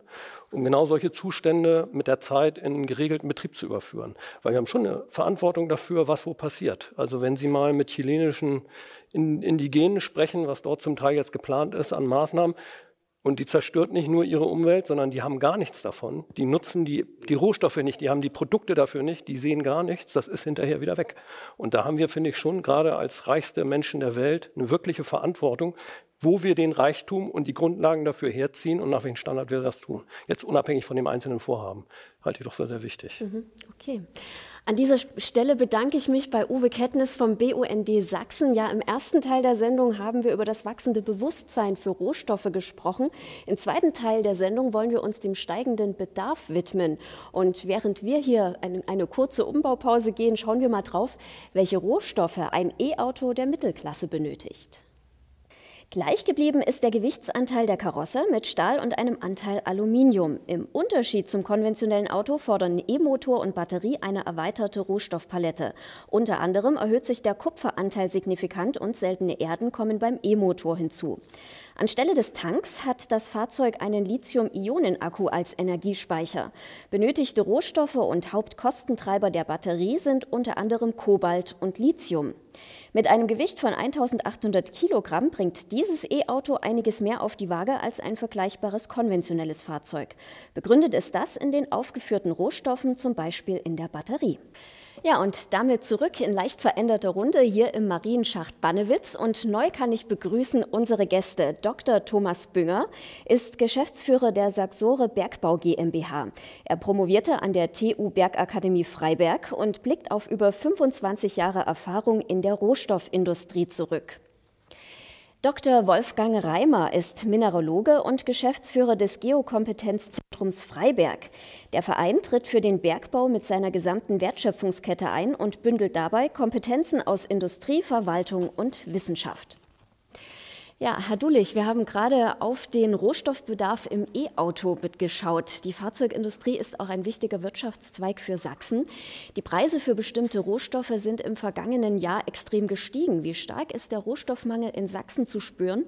um genau solche Zustände mit der Zeit in einen geregelten Betrieb zu überführen. Weil wir haben schon eine Verantwortung dafür, was wo passiert. Also wenn Sie mal mit chilenischen Indigenen sprechen, was dort zum Teil jetzt geplant ist an Maßnahmen, und die zerstört nicht nur ihre Umwelt, sondern die haben gar nichts davon. Die nutzen die, die Rohstoffe nicht, die haben die Produkte dafür nicht, die sehen gar nichts, das ist hinterher wieder weg. Und da haben wir, finde ich, schon gerade als reichste Menschen der Welt eine wirkliche Verantwortung, wo wir den Reichtum und die Grundlagen dafür herziehen und nach welchem Standard wir das tun. Jetzt unabhängig von dem einzelnen Vorhaben. Halte ich doch für sehr wichtig. Mhm, okay. An dieser Stelle bedanke ich mich bei Uwe Kettnis vom BUND Sachsen. Ja, im ersten Teil der Sendung haben wir über das wachsende Bewusstsein für Rohstoffe gesprochen. Im zweiten Teil der Sendung wollen wir uns dem steigenden Bedarf widmen. Und während wir hier eine, eine kurze Umbaupause gehen, schauen wir mal drauf, welche Rohstoffe ein E-Auto der Mittelklasse benötigt. Gleich geblieben ist der Gewichtsanteil der Karosse mit Stahl und einem Anteil Aluminium. Im Unterschied zum konventionellen Auto fordern E-Motor und Batterie eine erweiterte Rohstoffpalette. Unter anderem erhöht sich der Kupferanteil signifikant und seltene Erden kommen beim E-Motor hinzu. Anstelle des Tanks hat das Fahrzeug einen Lithium-Ionen-Akku als Energiespeicher. Benötigte Rohstoffe und Hauptkostentreiber der Batterie sind unter anderem Kobalt und Lithium. Mit einem Gewicht von 1800 Kilogramm bringt dieses E-Auto einiges mehr auf die Waage als ein vergleichbares konventionelles Fahrzeug. Begründet ist das in den aufgeführten Rohstoffen, zum Beispiel in der Batterie. Ja, und damit zurück in leicht veränderter Runde hier im Marienschacht Bannewitz. Und neu kann ich begrüßen unsere Gäste. Dr. Thomas Bünger ist Geschäftsführer der Saxore Bergbau GmbH. Er promovierte an der TU Bergakademie Freiberg und blickt auf über 25 Jahre Erfahrung in der Rohstoffindustrie zurück. Dr. Wolfgang Reimer ist Mineraloge und Geschäftsführer des Geokompetenzzentrums Freiberg. Der Verein tritt für den Bergbau mit seiner gesamten Wertschöpfungskette ein und bündelt dabei Kompetenzen aus Industrie, Verwaltung und Wissenschaft. Ja, Herr Dulich, wir haben gerade auf den Rohstoffbedarf im E-Auto mitgeschaut. Die Fahrzeugindustrie ist auch ein wichtiger Wirtschaftszweig für Sachsen. Die Preise für bestimmte Rohstoffe sind im vergangenen Jahr extrem gestiegen. Wie stark ist der Rohstoffmangel in Sachsen zu spüren?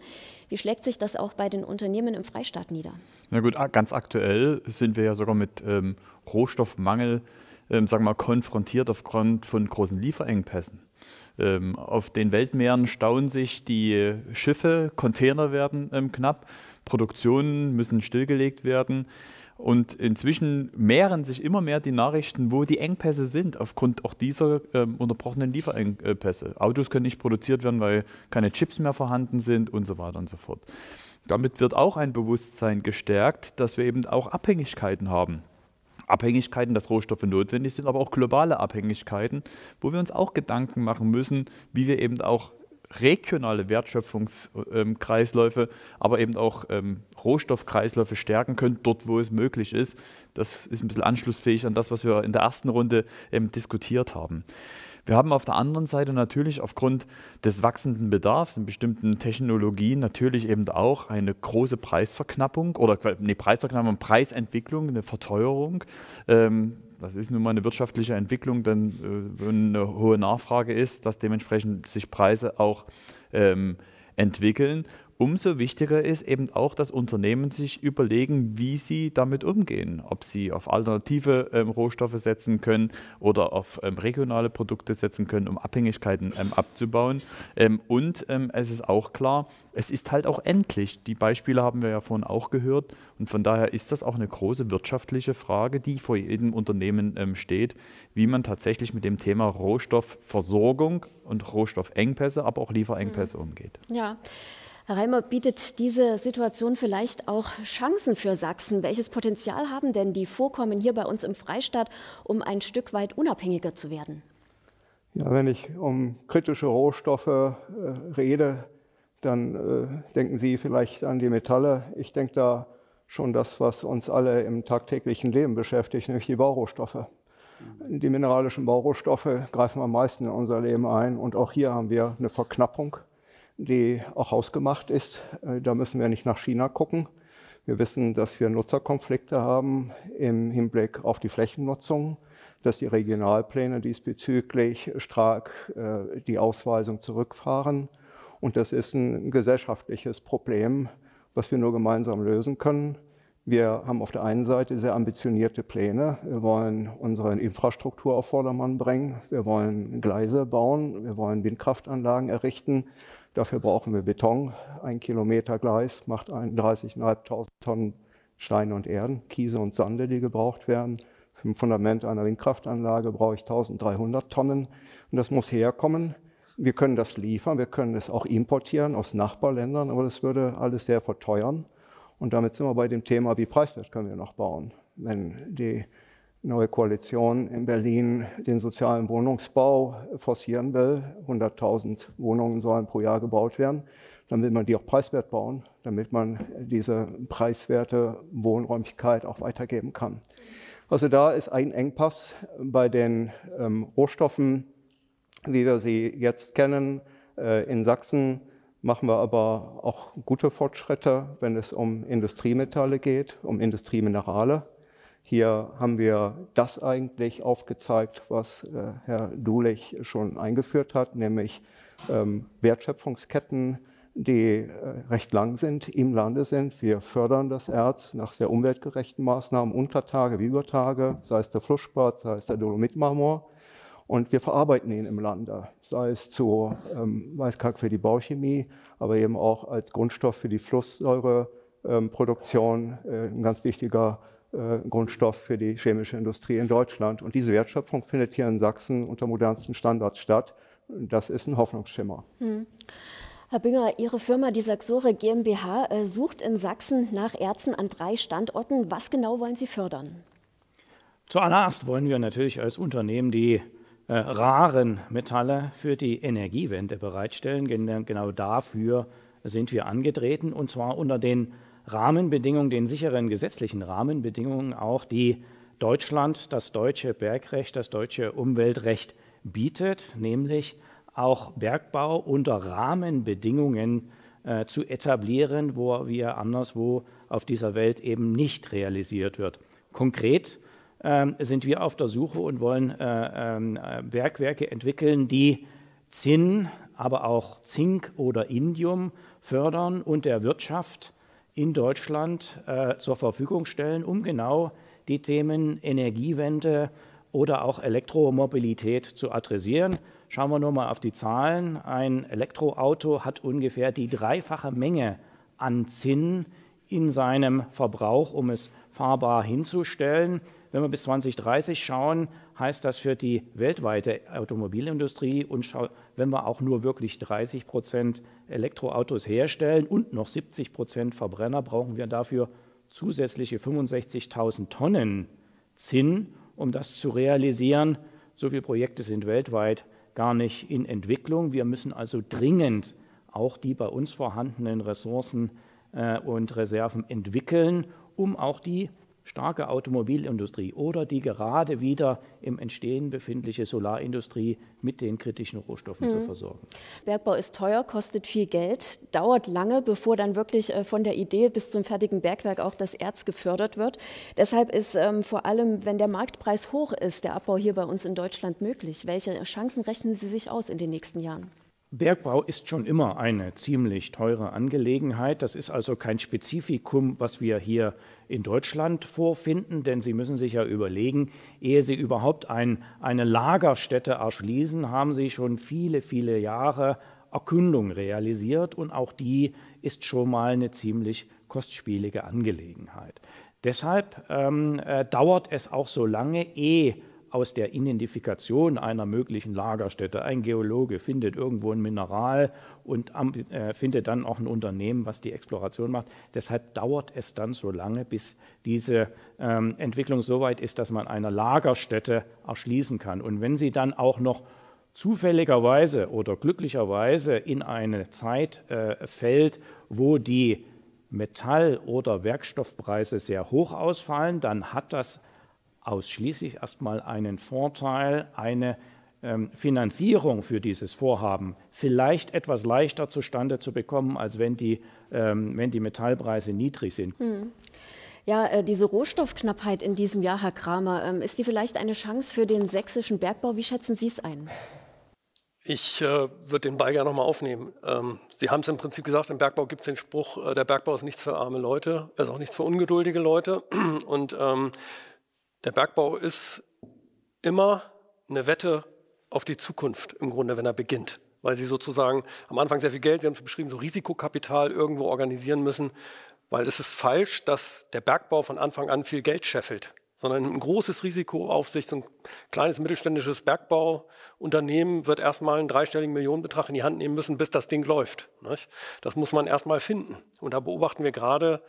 Wie schlägt sich das auch bei den Unternehmen im Freistaat nieder? Na gut, ganz aktuell sind wir ja sogar mit ähm, Rohstoffmangel ähm, sagen wir mal, konfrontiert aufgrund von großen Lieferengpässen. Ähm, auf den Weltmeeren stauen sich die Schiffe, Container werden ähm, knapp, Produktionen müssen stillgelegt werden. Und inzwischen mehren sich immer mehr die Nachrichten, wo die Engpässe sind, aufgrund auch dieser ähm, unterbrochenen Lieferengpässe. Autos können nicht produziert werden, weil keine Chips mehr vorhanden sind und so weiter und so fort. Damit wird auch ein Bewusstsein gestärkt, dass wir eben auch Abhängigkeiten haben. Abhängigkeiten, dass Rohstoffe notwendig sind, aber auch globale Abhängigkeiten, wo wir uns auch Gedanken machen müssen, wie wir eben auch regionale Wertschöpfungskreisläufe, aber eben auch ähm, Rohstoffkreisläufe stärken können, dort wo es möglich ist. Das ist ein bisschen anschlussfähig an das, was wir in der ersten Runde ähm, diskutiert haben. Wir haben auf der anderen Seite natürlich aufgrund des wachsenden Bedarfs in bestimmten Technologien natürlich eben auch eine große Preisverknappung oder eine Preisverknappung, Preisentwicklung, eine Verteuerung. Ähm, das ist nun mal eine wirtschaftliche Entwicklung, denn äh, wenn eine hohe Nachfrage ist, dass dementsprechend sich Preise auch ähm, entwickeln umso wichtiger ist eben auch, dass Unternehmen sich überlegen, wie sie damit umgehen. Ob sie auf alternative ähm, Rohstoffe setzen können oder auf ähm, regionale Produkte setzen können, um Abhängigkeiten ähm, abzubauen. Ähm, und ähm, es ist auch klar, es ist halt auch endlich. Die Beispiele haben wir ja vorhin auch gehört. Und von daher ist das auch eine große wirtschaftliche Frage, die vor jedem Unternehmen ähm, steht, wie man tatsächlich mit dem Thema Rohstoffversorgung und Rohstoffengpässe, aber auch Lieferengpässe mhm. umgeht. Ja. Herr Reimer, bietet diese Situation vielleicht auch Chancen für Sachsen? Welches Potenzial haben denn die Vorkommen hier bei uns im Freistaat, um ein Stück weit unabhängiger zu werden? Ja, wenn ich um kritische Rohstoffe äh, rede, dann äh, denken Sie vielleicht an die Metalle. Ich denke da schon das, was uns alle im tagtäglichen Leben beschäftigt, nämlich die Baurohstoffe. Die mineralischen Baurohstoffe greifen am meisten in unser Leben ein und auch hier haben wir eine Verknappung die auch hausgemacht ist. Äh, da müssen wir nicht nach China gucken. Wir wissen, dass wir Nutzerkonflikte haben im Hinblick auf die Flächennutzung, dass die Regionalpläne diesbezüglich stark äh, die Ausweisung zurückfahren. Und das ist ein gesellschaftliches Problem, was wir nur gemeinsam lösen können. Wir haben auf der einen Seite sehr ambitionierte Pläne. Wir wollen unsere Infrastruktur auf Vordermann bringen. Wir wollen Gleise bauen. Wir wollen Windkraftanlagen errichten. Dafür brauchen wir Beton. Ein Kilometer Gleis macht 31.500 Tonnen Steine und Erden, Kiese und Sande, die gebraucht werden. Für ein Fundament einer Windkraftanlage brauche ich 1300 Tonnen. Und das muss herkommen. Wir können das liefern, wir können es auch importieren aus Nachbarländern, aber das würde alles sehr verteuern. Und damit sind wir bei dem Thema, wie preiswert können wir noch bauen. Wenn die neue Koalition in Berlin den sozialen Wohnungsbau forcieren will. 100.000 Wohnungen sollen pro Jahr gebaut werden. Dann will man die auch preiswert bauen, damit man diese preiswerte Wohnräumigkeit auch weitergeben kann. Also da ist ein Engpass bei den ähm, Rohstoffen, wie wir sie jetzt kennen. Äh, in Sachsen machen wir aber auch gute Fortschritte, wenn es um Industriemetalle geht, um Industrieminerale. Hier haben wir das eigentlich aufgezeigt, was äh, Herr Dulich schon eingeführt hat, nämlich ähm, Wertschöpfungsketten, die äh, recht lang sind, im Lande sind. Wir fördern das Erz nach sehr umweltgerechten Maßnahmen, Untertage wie Übertage, sei es der Flussspat, sei es der Dolomitmarmor. Und wir verarbeiten ihn im Lande, sei es zu ähm, Weißkalk für die Bauchemie, aber eben auch als Grundstoff für die Flusssäureproduktion, äh, ein ganz wichtiger Grundstoff für die chemische Industrie in Deutschland. Und diese Wertschöpfung findet hier in Sachsen unter modernsten Standards statt. Das ist ein Hoffnungsschimmer. Hm. Herr Bünger, Ihre Firma, die Saxore GmbH, äh, sucht in Sachsen nach Erzen an drei Standorten. Was genau wollen Sie fördern? Zuallererst wollen wir natürlich als Unternehmen die äh, raren Metalle für die Energiewende bereitstellen. Genau dafür sind wir angetreten, und zwar unter den Rahmenbedingungen, den sicheren gesetzlichen Rahmenbedingungen auch, die Deutschland, das deutsche Bergrecht, das deutsche Umweltrecht bietet, nämlich auch Bergbau unter Rahmenbedingungen äh, zu etablieren, wo wir anderswo auf dieser Welt eben nicht realisiert wird. Konkret ähm, sind wir auf der Suche und wollen äh, ähm, äh, Bergwerke entwickeln, die Zinn, aber auch Zink oder Indium fördern und der Wirtschaft in Deutschland äh, zur Verfügung stellen, um genau die Themen Energiewende oder auch Elektromobilität zu adressieren. Schauen wir nur mal auf die Zahlen. Ein Elektroauto hat ungefähr die dreifache Menge an Zinn in seinem Verbrauch, um es fahrbar hinzustellen. Wenn wir bis 2030 schauen, heißt das für die weltweite Automobilindustrie und wenn wir auch nur wirklich 30 Prozent Elektroautos herstellen und noch 70 Prozent Verbrenner, brauchen wir dafür zusätzliche 65.000 Tonnen Zinn, um das zu realisieren. So viele Projekte sind weltweit gar nicht in Entwicklung. Wir müssen also dringend auch die bei uns vorhandenen Ressourcen äh, und Reserven entwickeln, um auch die starke Automobilindustrie oder die gerade wieder im Entstehen befindliche Solarindustrie mit den kritischen Rohstoffen mhm. zu versorgen. Bergbau ist teuer, kostet viel Geld, dauert lange, bevor dann wirklich äh, von der Idee bis zum fertigen Bergwerk auch das Erz gefördert wird. Deshalb ist ähm, vor allem, wenn der Marktpreis hoch ist, der Abbau hier bei uns in Deutschland möglich. Welche Chancen rechnen Sie sich aus in den nächsten Jahren? Bergbau ist schon immer eine ziemlich teure Angelegenheit. Das ist also kein Spezifikum, was wir hier in Deutschland vorfinden, denn Sie müssen sich ja überlegen, ehe Sie überhaupt ein, eine Lagerstätte erschließen, haben Sie schon viele, viele Jahre Erkundung realisiert und auch die ist schon mal eine ziemlich kostspielige Angelegenheit. Deshalb ähm, äh, dauert es auch so lange, ehe aus der Identifikation einer möglichen Lagerstätte. Ein Geologe findet irgendwo ein Mineral und äh, findet dann auch ein Unternehmen, was die Exploration macht. Deshalb dauert es dann so lange, bis diese ähm, Entwicklung so weit ist, dass man eine Lagerstätte erschließen kann. Und wenn sie dann auch noch zufälligerweise oder glücklicherweise in eine Zeit äh, fällt, wo die Metall- oder Werkstoffpreise sehr hoch ausfallen, dann hat das ausschließlich erstmal einen Vorteil, eine ähm, Finanzierung für dieses Vorhaben vielleicht etwas leichter zustande zu bekommen, als wenn die, ähm, wenn die Metallpreise niedrig sind. Hm. Ja, äh, diese Rohstoffknappheit in diesem Jahr, Herr Kramer, ähm, ist die vielleicht eine Chance für den sächsischen Bergbau? Wie schätzen Sie es ein? Ich äh, würde den Ball gerne nochmal aufnehmen. Ähm, Sie haben es im Prinzip gesagt, im Bergbau gibt es den Spruch, äh, der Bergbau ist nichts für arme Leute, er ist auch nichts für ungeduldige Leute. Und ähm, der Bergbau ist immer eine Wette auf die Zukunft im Grunde, wenn er beginnt. Weil sie sozusagen am Anfang sehr viel Geld, Sie haben es beschrieben, so Risikokapital irgendwo organisieren müssen. Weil es ist falsch, dass der Bergbau von Anfang an viel Geld scheffelt, sondern ein großes Risiko auf sich. So ein kleines mittelständisches Bergbauunternehmen wird erstmal einen dreistelligen Millionenbetrag in die Hand nehmen müssen, bis das Ding läuft. Das muss man erstmal finden. Und da beobachten wir gerade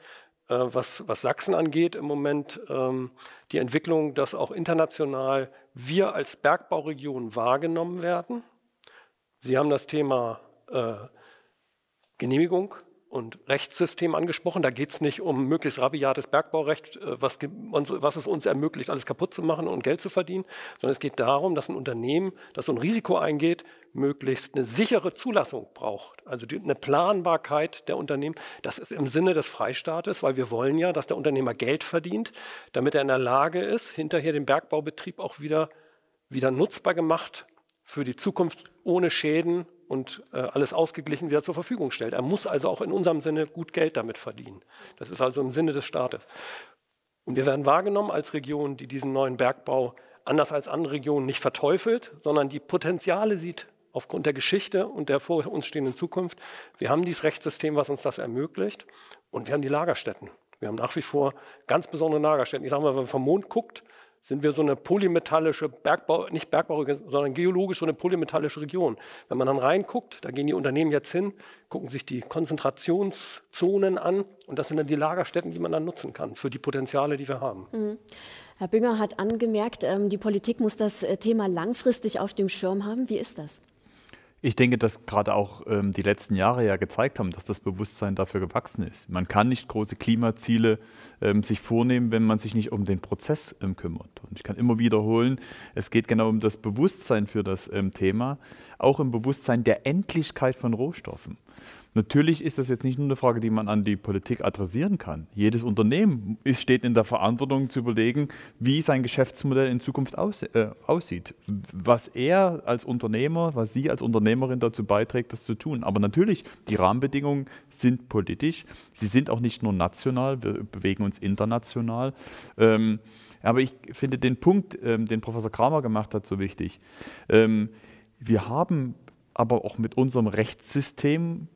was, was Sachsen angeht im Moment ähm, die Entwicklung, dass auch international wir als Bergbauregion wahrgenommen werden. Sie haben das Thema äh, Genehmigung und Rechtssystem angesprochen. Da geht es nicht um möglichst rabiates Bergbaurecht, äh, was, was, es uns ermöglicht, alles kaputt zu machen und Geld zu verdienen, sondern es geht darum, dass ein Unternehmen, das so ein Risiko eingeht, möglichst eine sichere Zulassung braucht. Also die, eine Planbarkeit der Unternehmen. Das ist im Sinne des Freistaates, weil wir wollen ja, dass der Unternehmer Geld verdient, damit er in der Lage ist, hinterher den Bergbaubetrieb auch wieder, wieder nutzbar gemacht für die Zukunft ohne Schäden und äh, alles ausgeglichen wieder zur Verfügung stellt. Er muss also auch in unserem Sinne gut Geld damit verdienen. Das ist also im Sinne des Staates. Und wir werden wahrgenommen als Region, die diesen neuen Bergbau anders als andere Regionen nicht verteufelt, sondern die Potenziale sieht aufgrund der Geschichte und der vor uns stehenden Zukunft. Wir haben dieses Rechtssystem, was uns das ermöglicht und wir haben die Lagerstätten. Wir haben nach wie vor ganz besondere Lagerstätten. Ich sage mal, wenn man vom Mond guckt, sind wir so eine polymetallische Bergbau, nicht Bergbau, sondern geologisch so eine polymetallische Region. Wenn man dann reinguckt, da gehen die Unternehmen jetzt hin, gucken sich die Konzentrationszonen an und das sind dann die Lagerstätten, die man dann nutzen kann für die Potenziale, die wir haben. Mhm. Herr Bünger hat angemerkt, ähm, die Politik muss das äh, Thema langfristig auf dem Schirm haben. Wie ist das? Ich denke, dass gerade auch ähm, die letzten Jahre ja gezeigt haben, dass das Bewusstsein dafür gewachsen ist. Man kann nicht große Klimaziele ähm, sich vornehmen, wenn man sich nicht um den Prozess ähm, kümmert. Und ich kann immer wiederholen, es geht genau um das Bewusstsein für das ähm, Thema, auch im Bewusstsein der Endlichkeit von Rohstoffen. Natürlich ist das jetzt nicht nur eine Frage, die man an die Politik adressieren kann. Jedes Unternehmen ist, steht in der Verantwortung zu überlegen, wie sein Geschäftsmodell in Zukunft aus, äh, aussieht. Was er als Unternehmer, was sie als Unternehmerin dazu beiträgt, das zu tun. Aber natürlich, die Rahmenbedingungen sind politisch. Sie sind auch nicht nur national, wir bewegen uns international. Ähm, aber ich finde den Punkt, ähm, den Professor Kramer gemacht hat, so wichtig. Ähm, wir haben aber auch mit unserem Rechtssystem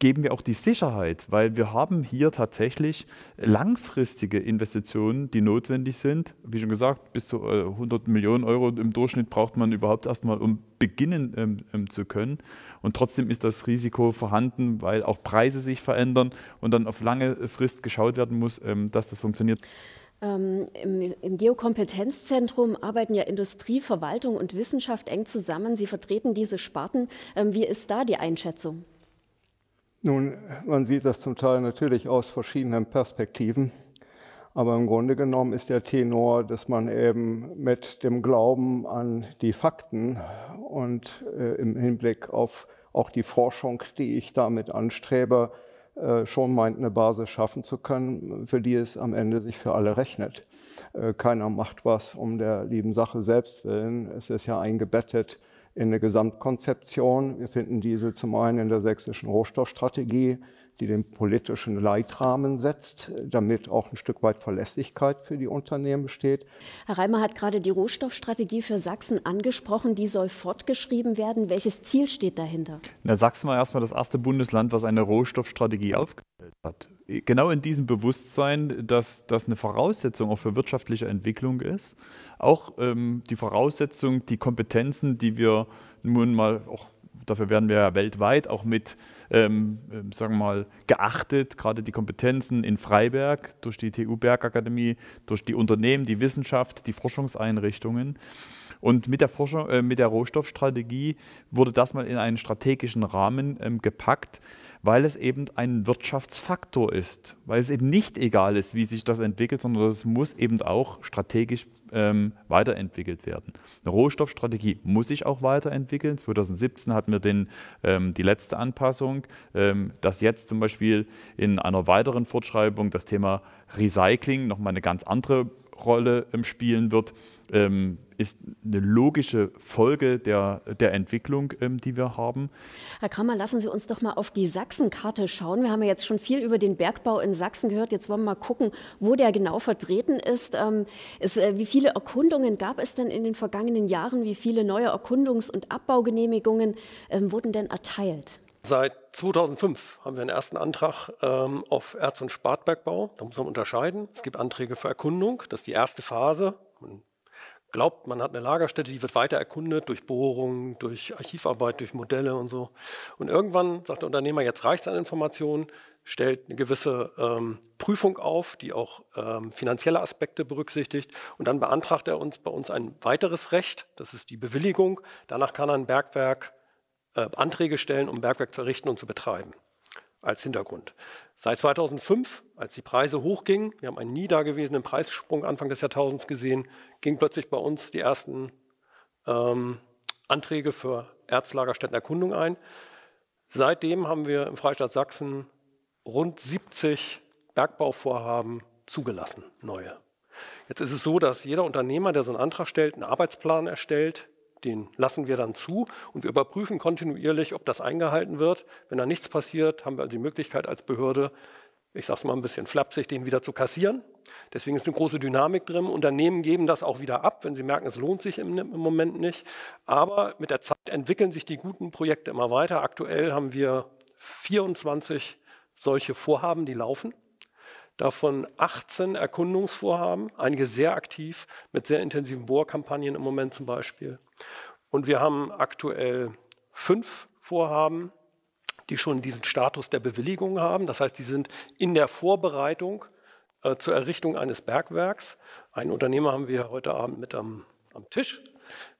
geben wir auch die Sicherheit, weil wir haben hier tatsächlich langfristige Investitionen, die notwendig sind. Wie schon gesagt, bis zu 100 äh, Millionen Euro im Durchschnitt braucht man überhaupt erstmal, um beginnen ähm, ähm, zu können. Und trotzdem ist das Risiko vorhanden, weil auch Preise sich verändern und dann auf lange Frist geschaut werden muss, ähm, dass das funktioniert. Ähm, im, Im Geokompetenzzentrum arbeiten ja Industrie, Verwaltung und Wissenschaft eng zusammen. Sie vertreten diese Sparten. Ähm, wie ist da die Einschätzung? Nun, man sieht das zum Teil natürlich aus verschiedenen Perspektiven. Aber im Grunde genommen ist der Tenor, dass man eben mit dem Glauben an die Fakten und äh, im Hinblick auf auch die Forschung, die ich damit anstrebe, äh, schon meint, eine Basis schaffen zu können, für die es am Ende sich für alle rechnet. Äh, keiner macht was um der lieben Sache selbst willen. Es ist ja eingebettet in eine Gesamtkonzeption. Wir finden diese zum einen in der sächsischen Rohstoffstrategie, die den politischen Leitrahmen setzt, damit auch ein Stück weit Verlässlichkeit für die Unternehmen besteht. Herr Reimer hat gerade die Rohstoffstrategie für Sachsen angesprochen. Die soll fortgeschrieben werden. Welches Ziel steht dahinter? Na, Sachsen war erstmal das erste Bundesland, was eine Rohstoffstrategie hat. Genau in diesem Bewusstsein, dass das eine Voraussetzung auch für wirtschaftliche Entwicklung ist. Auch ähm, die Voraussetzung, die Kompetenzen, die wir nun mal auch dafür werden wir ja weltweit auch mit, ähm, ähm, sagen wir mal, geachtet, gerade die Kompetenzen in Freiberg durch die TU Bergakademie, durch die Unternehmen, die Wissenschaft, die Forschungseinrichtungen. Und mit der, Forschung, äh, mit der Rohstoffstrategie wurde das mal in einen strategischen Rahmen ähm, gepackt, weil es eben ein Wirtschaftsfaktor ist, weil es eben nicht egal ist, wie sich das entwickelt, sondern es muss eben auch strategisch ähm, weiterentwickelt werden. Eine Rohstoffstrategie muss sich auch weiterentwickeln. 2017 hatten wir den, ähm, die letzte Anpassung, ähm, dass jetzt zum Beispiel in einer weiteren Fortschreibung das Thema Recycling nochmal eine ganz andere Rolle ähm, spielen wird. Ähm, ist eine logische Folge der, der Entwicklung, ähm, die wir haben. Herr Kramer, lassen Sie uns doch mal auf die Sachsenkarte schauen. Wir haben ja jetzt schon viel über den Bergbau in Sachsen gehört. Jetzt wollen wir mal gucken, wo der genau vertreten ist. Ähm, ist äh, wie viele Erkundungen gab es denn in den vergangenen Jahren? Wie viele neue Erkundungs- und Abbaugenehmigungen ähm, wurden denn erteilt? Seit 2005 haben wir einen ersten Antrag ähm, auf Erz- und Spartbergbau. Da muss man unterscheiden. Es gibt Anträge für Erkundung. Das ist die erste Phase. Man glaubt, man hat eine Lagerstätte, die wird weiter erkundet durch Bohrungen, durch Archivarbeit, durch Modelle und so. Und irgendwann sagt der Unternehmer, jetzt reicht es an Informationen, stellt eine gewisse ähm, Prüfung auf, die auch ähm, finanzielle Aspekte berücksichtigt. Und dann beantragt er uns bei uns ein weiteres Recht, das ist die Bewilligung. Danach kann er ein Bergwerk äh, Anträge stellen, um Bergwerk zu errichten und zu betreiben als Hintergrund. Seit 2005, als die Preise hochgingen, wir haben einen nie dagewesenen Preissprung Anfang des Jahrtausends gesehen, gingen plötzlich bei uns die ersten ähm, Anträge für Erzlagerstättenerkundung ein. Seitdem haben wir im Freistaat Sachsen rund 70 Bergbauvorhaben zugelassen, neue. Jetzt ist es so, dass jeder Unternehmer, der so einen Antrag stellt, einen Arbeitsplan erstellt, den lassen wir dann zu und wir überprüfen kontinuierlich, ob das eingehalten wird. Wenn da nichts passiert, haben wir also die Möglichkeit als Behörde, ich sage es mal ein bisschen flapsig, den wieder zu kassieren. Deswegen ist eine große Dynamik drin. Unternehmen geben das auch wieder ab, wenn sie merken, es lohnt sich im, im Moment nicht. Aber mit der Zeit entwickeln sich die guten Projekte immer weiter. Aktuell haben wir 24 solche Vorhaben, die laufen davon 18 Erkundungsvorhaben, einige sehr aktiv mit sehr intensiven Bohrkampagnen im Moment zum Beispiel. Und wir haben aktuell fünf Vorhaben, die schon diesen Status der Bewilligung haben. Das heißt, die sind in der Vorbereitung äh, zur Errichtung eines Bergwerks. Einen Unternehmer haben wir heute Abend mit am, am Tisch.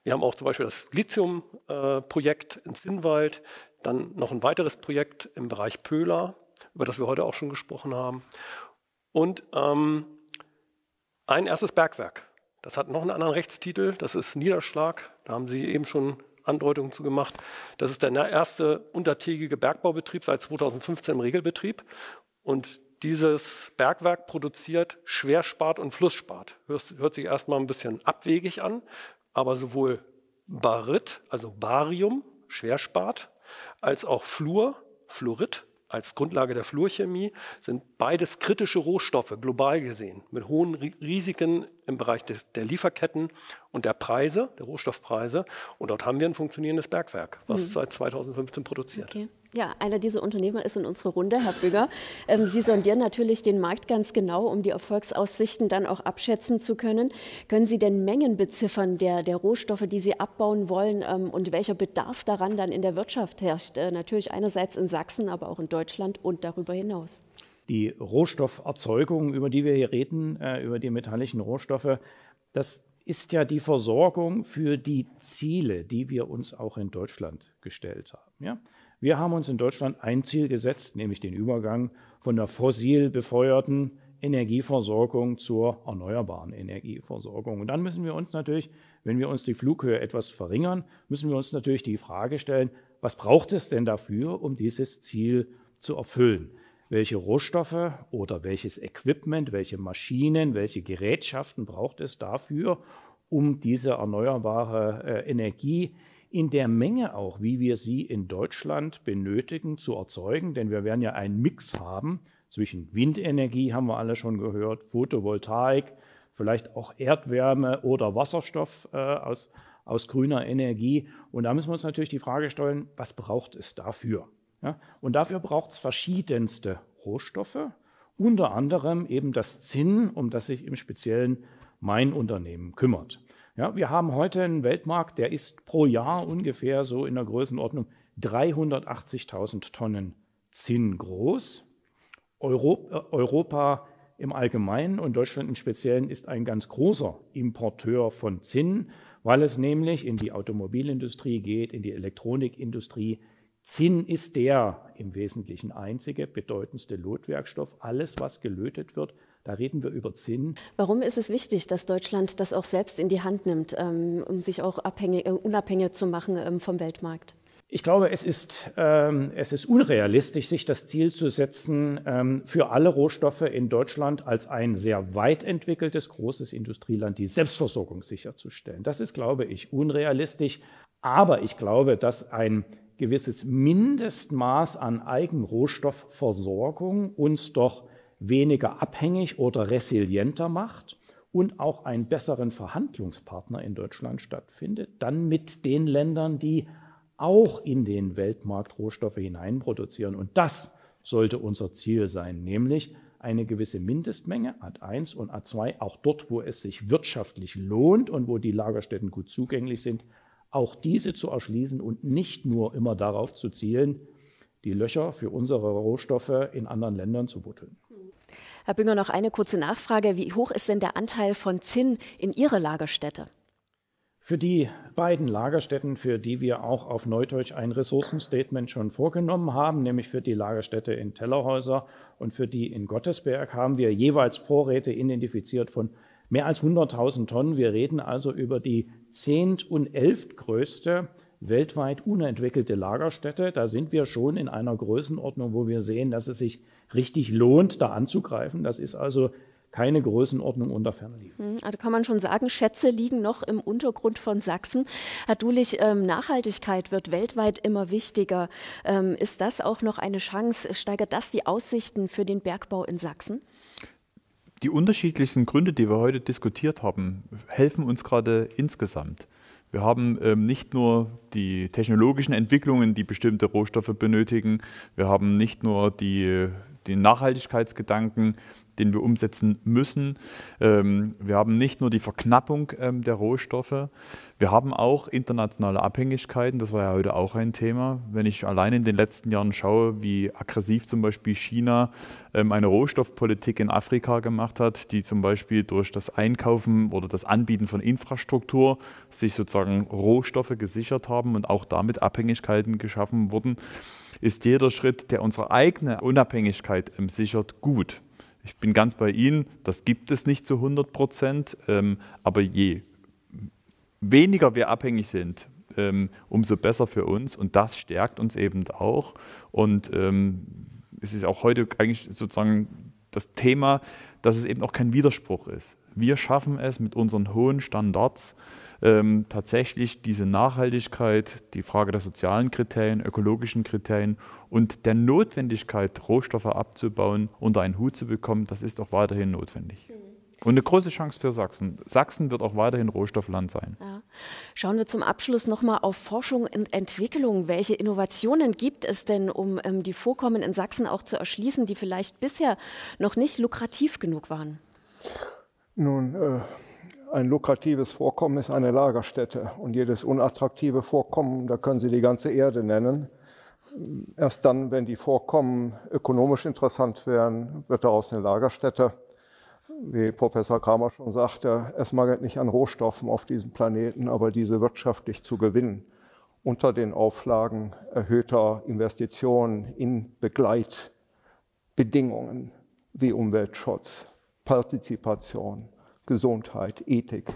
Wir haben auch zum Beispiel das Lithium-Projekt äh, in Sinnwald, dann noch ein weiteres Projekt im Bereich Pöhler, über das wir heute auch schon gesprochen haben. Und ähm, ein erstes Bergwerk. Das hat noch einen anderen Rechtstitel, das ist Niederschlag. Da haben Sie eben schon Andeutungen zu gemacht. Das ist der erste untertägige Bergbaubetrieb seit 2015 im Regelbetrieb. Und dieses Bergwerk produziert Schwerspat und Flussspat. Hört, hört sich erstmal ein bisschen abwegig an, aber sowohl Barit, also Barium, Schwerspat, als auch Fluor, Fluorid, als Grundlage der Fluorchemie sind beides kritische Rohstoffe, global gesehen, mit hohen Risiken im Bereich des, der Lieferketten und der Preise, der Rohstoffpreise. Und dort haben wir ein funktionierendes Bergwerk, was mhm. seit 2015 produziert. Okay. Ja, einer dieser Unternehmer ist in unserer Runde, Herr Bügger. Ähm, Sie sondieren natürlich den Markt ganz genau, um die Erfolgsaussichten dann auch abschätzen zu können. Können Sie denn Mengen beziffern der, der Rohstoffe, die Sie abbauen wollen ähm, und welcher Bedarf daran dann in der Wirtschaft herrscht? Äh, natürlich einerseits in Sachsen, aber auch in Deutschland und darüber hinaus. Die Rohstofferzeugung, über die wir hier reden, äh, über die metallischen Rohstoffe, das ist ja die Versorgung für die Ziele, die wir uns auch in Deutschland gestellt haben. Ja? Wir haben uns in Deutschland ein Ziel gesetzt, nämlich den Übergang von der fossil befeuerten Energieversorgung zur erneuerbaren Energieversorgung. Und dann müssen wir uns natürlich, wenn wir uns die Flughöhe etwas verringern, müssen wir uns natürlich die Frage stellen, was braucht es denn dafür, um dieses Ziel zu erfüllen? Welche Rohstoffe oder welches Equipment, welche Maschinen, welche Gerätschaften braucht es dafür, um diese erneuerbare äh, Energie in der Menge auch, wie wir sie in Deutschland benötigen, zu erzeugen. Denn wir werden ja einen Mix haben zwischen Windenergie, haben wir alle schon gehört, Photovoltaik, vielleicht auch Erdwärme oder Wasserstoff äh, aus, aus grüner Energie. Und da müssen wir uns natürlich die Frage stellen, was braucht es dafür? Ja? Und dafür braucht es verschiedenste Rohstoffe, unter anderem eben das Zinn, um das sich im Speziellen mein Unternehmen kümmert. Ja, wir haben heute einen Weltmarkt, der ist pro Jahr ungefähr so in der Größenordnung 380.000 Tonnen Zinn groß. Europa, äh, Europa im Allgemeinen und Deutschland im Speziellen ist ein ganz großer Importeur von Zinn, weil es nämlich in die Automobilindustrie geht, in die Elektronikindustrie. Zinn ist der im Wesentlichen einzige bedeutendste Lotwerkstoff. Alles, was gelötet wird, da reden wir über Zinn. Warum ist es wichtig, dass Deutschland das auch selbst in die Hand nimmt, ähm, um sich auch abhängig, äh, unabhängig zu machen ähm, vom Weltmarkt? Ich glaube, es ist, ähm, es ist unrealistisch, sich das Ziel zu setzen, ähm, für alle Rohstoffe in Deutschland als ein sehr weit entwickeltes, großes Industrieland die Selbstversorgung sicherzustellen. Das ist, glaube ich, unrealistisch. Aber ich glaube, dass ein gewisses Mindestmaß an Eigenrohstoffversorgung uns doch weniger abhängig oder resilienter macht und auch einen besseren Verhandlungspartner in Deutschland stattfindet, dann mit den Ländern, die auch in den Weltmarkt Rohstoffe hineinproduzieren. Und das sollte unser Ziel sein, nämlich eine gewisse Mindestmenge, AD1 und A2, auch dort, wo es sich wirtschaftlich lohnt und wo die Lagerstätten gut zugänglich sind, auch diese zu erschließen und nicht nur immer darauf zu zielen, die Löcher für unsere Rohstoffe in anderen Ländern zu buddeln. Herr Bünger, noch eine kurze Nachfrage. Wie hoch ist denn der Anteil von Zinn in Ihrer Lagerstätte? Für die beiden Lagerstätten, für die wir auch auf Neudeutsch ein Ressourcenstatement schon vorgenommen haben, nämlich für die Lagerstätte in Tellerhäuser und für die in Gottesberg, haben wir jeweils Vorräte identifiziert von mehr als 100.000 Tonnen. Wir reden also über die zehnt- und elftgrößte weltweit unentwickelte Lagerstätte. Da sind wir schon in einer Größenordnung, wo wir sehen, dass es sich richtig lohnt, da anzugreifen. Das ist also keine Größenordnung unter Fernliefen. Hm, also kann man schon sagen, Schätze liegen noch im Untergrund von Sachsen. Herr Dulich, ähm, Nachhaltigkeit wird weltweit immer wichtiger. Ähm, ist das auch noch eine Chance? Steigert das die Aussichten für den Bergbau in Sachsen? Die unterschiedlichsten Gründe, die wir heute diskutiert haben, helfen uns gerade insgesamt. Wir haben ähm, nicht nur die technologischen Entwicklungen, die bestimmte Rohstoffe benötigen, wir haben nicht nur die, den Nachhaltigkeitsgedanken, den wir umsetzen müssen. Ähm, wir haben nicht nur die Verknappung ähm, der Rohstoffe, wir haben auch internationale Abhängigkeiten. Das war ja heute auch ein Thema. Wenn ich allein in den letzten Jahren schaue, wie aggressiv zum Beispiel China ähm, eine Rohstoffpolitik in Afrika gemacht hat, die zum Beispiel durch das Einkaufen oder das Anbieten von Infrastruktur sich sozusagen Rohstoffe gesichert haben und auch damit Abhängigkeiten geschaffen wurden, ist jeder Schritt, der unsere eigene Unabhängigkeit sichert, gut. Ich bin ganz bei Ihnen, das gibt es nicht zu 100 Prozent, ähm, aber je weniger wir abhängig sind ähm, umso besser für uns. Und das stärkt uns eben auch. Und ähm, es ist auch heute eigentlich sozusagen das Thema, dass es eben auch kein Widerspruch ist. Wir schaffen es mit unseren hohen Standards, ähm, tatsächlich diese Nachhaltigkeit, die Frage der sozialen Kriterien, ökologischen Kriterien und der Notwendigkeit, Rohstoffe abzubauen, unter einen Hut zu bekommen, das ist auch weiterhin notwendig. Mhm. Und eine große Chance für Sachsen. Sachsen wird auch weiterhin Rohstoffland sein. Ja. Schauen wir zum Abschluss nochmal auf Forschung und Entwicklung. Welche Innovationen gibt es denn, um ähm, die Vorkommen in Sachsen auch zu erschließen, die vielleicht bisher noch nicht lukrativ genug waren? Nun, äh, ein lukratives Vorkommen ist eine Lagerstätte und jedes unattraktive Vorkommen, da können Sie die ganze Erde nennen. Erst dann, wenn die Vorkommen ökonomisch interessant wären, wird daraus eine Lagerstätte. Wie Professor Kramer schon sagte, es mangelt nicht an Rohstoffen auf diesem Planeten, aber diese wirtschaftlich zu gewinnen unter den Auflagen erhöhter Investitionen in Begleitbedingungen wie Umweltschutz, Partizipation, Gesundheit, Ethik.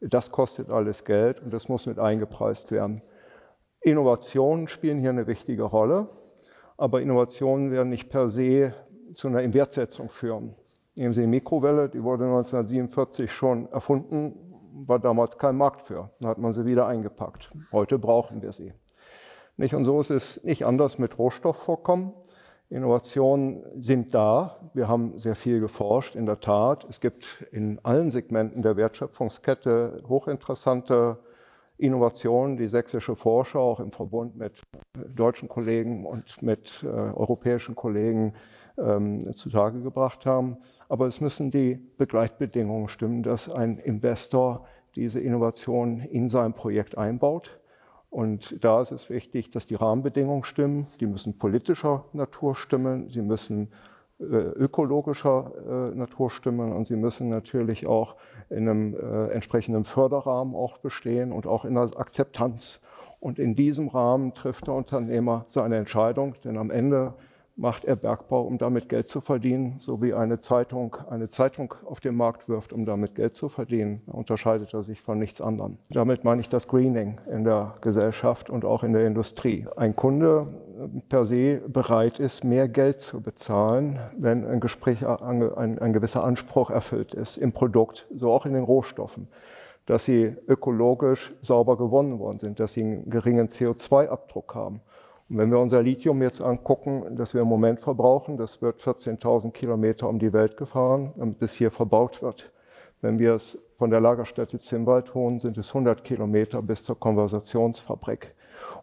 Das kostet alles Geld und das muss mit eingepreist werden. Innovationen spielen hier eine wichtige Rolle, aber Innovationen werden nicht per se zu einer Inwertsetzung führen. Nehmen Sie die Mikrowelle, die wurde 1947 schon erfunden, war damals kein Markt für. Dann hat man sie wieder eingepackt. Heute brauchen wir sie. Nicht? Und so ist es nicht anders mit Rohstoffvorkommen. Innovationen sind da. Wir haben sehr viel geforscht, in der Tat. Es gibt in allen Segmenten der Wertschöpfungskette hochinteressante Innovationen, die sächsische Forscher auch im Verbund mit deutschen Kollegen und mit äh, europäischen Kollegen ähm, zutage gebracht haben. Aber es müssen die Begleitbedingungen stimmen, dass ein Investor diese Innovation in sein Projekt einbaut und da ist es wichtig, dass die Rahmenbedingungen stimmen. Die müssen politischer Natur stimmen, sie müssen äh, ökologischer äh, Natur stimmen und sie müssen natürlich auch in einem äh, entsprechenden Förderrahmen auch bestehen und auch in der Akzeptanz. Und in diesem Rahmen trifft der Unternehmer seine Entscheidung, denn am Ende macht er Bergbau, um damit Geld zu verdienen, so wie eine Zeitung eine Zeitung auf den Markt wirft, um damit Geld zu verdienen. Unterscheidet er sich von nichts anderem. Damit meine ich das Greening in der Gesellschaft und auch in der Industrie. Ein Kunde per se bereit ist, mehr Geld zu bezahlen, wenn ein, Gespräch, ein, ein gewisser Anspruch erfüllt ist im Produkt, so auch in den Rohstoffen dass sie ökologisch sauber gewonnen worden sind, dass sie einen geringen CO2-Abdruck haben. Und wenn wir unser Lithium jetzt angucken, das wir im Moment verbrauchen, das wird 14.000 Kilometer um die Welt gefahren, damit es hier verbaut wird. Wenn wir es von der Lagerstätte Zimwald holen, sind es 100 Kilometer bis zur Konversationsfabrik.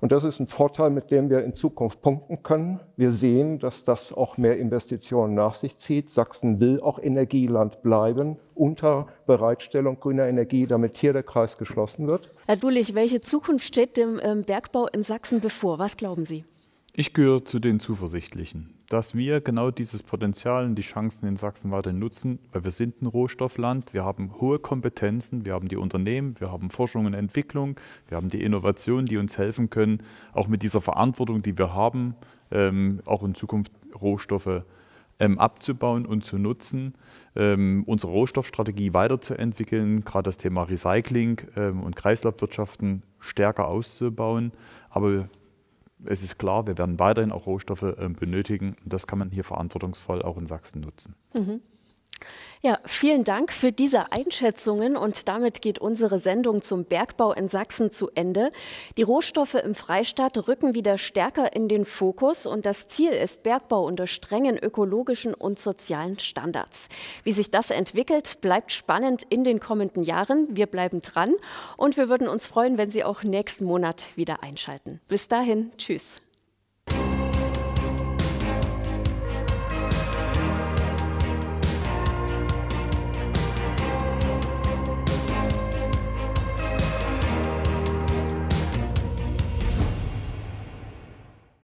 Und das ist ein Vorteil, mit dem wir in Zukunft punkten können. Wir sehen, dass das auch mehr Investitionen nach sich zieht. Sachsen will auch Energieland bleiben unter Bereitstellung grüner Energie, damit hier der Kreis geschlossen wird. Herr Dulich, welche Zukunft steht dem ähm, Bergbau in Sachsen bevor? Was glauben Sie? Ich gehöre zu den Zuversichtlichen, dass wir genau dieses Potenzial und die Chancen in Sachsen weiter nutzen, weil wir sind ein Rohstoffland, wir haben hohe Kompetenzen, wir haben die Unternehmen, wir haben Forschung und Entwicklung, wir haben die Innovationen, die uns helfen können, auch mit dieser Verantwortung, die wir haben, ähm, auch in Zukunft Rohstoffe ähm, abzubauen und zu nutzen, ähm, unsere Rohstoffstrategie weiterzuentwickeln, gerade das Thema Recycling ähm, und Kreislaufwirtschaften stärker auszubauen. Aber es ist klar, wir werden weiterhin auch Rohstoffe äh, benötigen das kann man hier verantwortungsvoll auch in Sachsen nutzen. Mhm. Ja, vielen Dank für diese Einschätzungen und damit geht unsere Sendung zum Bergbau in Sachsen zu Ende. Die Rohstoffe im Freistaat rücken wieder stärker in den Fokus und das Ziel ist Bergbau unter strengen ökologischen und sozialen Standards. Wie sich das entwickelt, bleibt spannend in den kommenden Jahren. Wir bleiben dran und wir würden uns freuen, wenn Sie auch nächsten Monat wieder einschalten. Bis dahin, tschüss.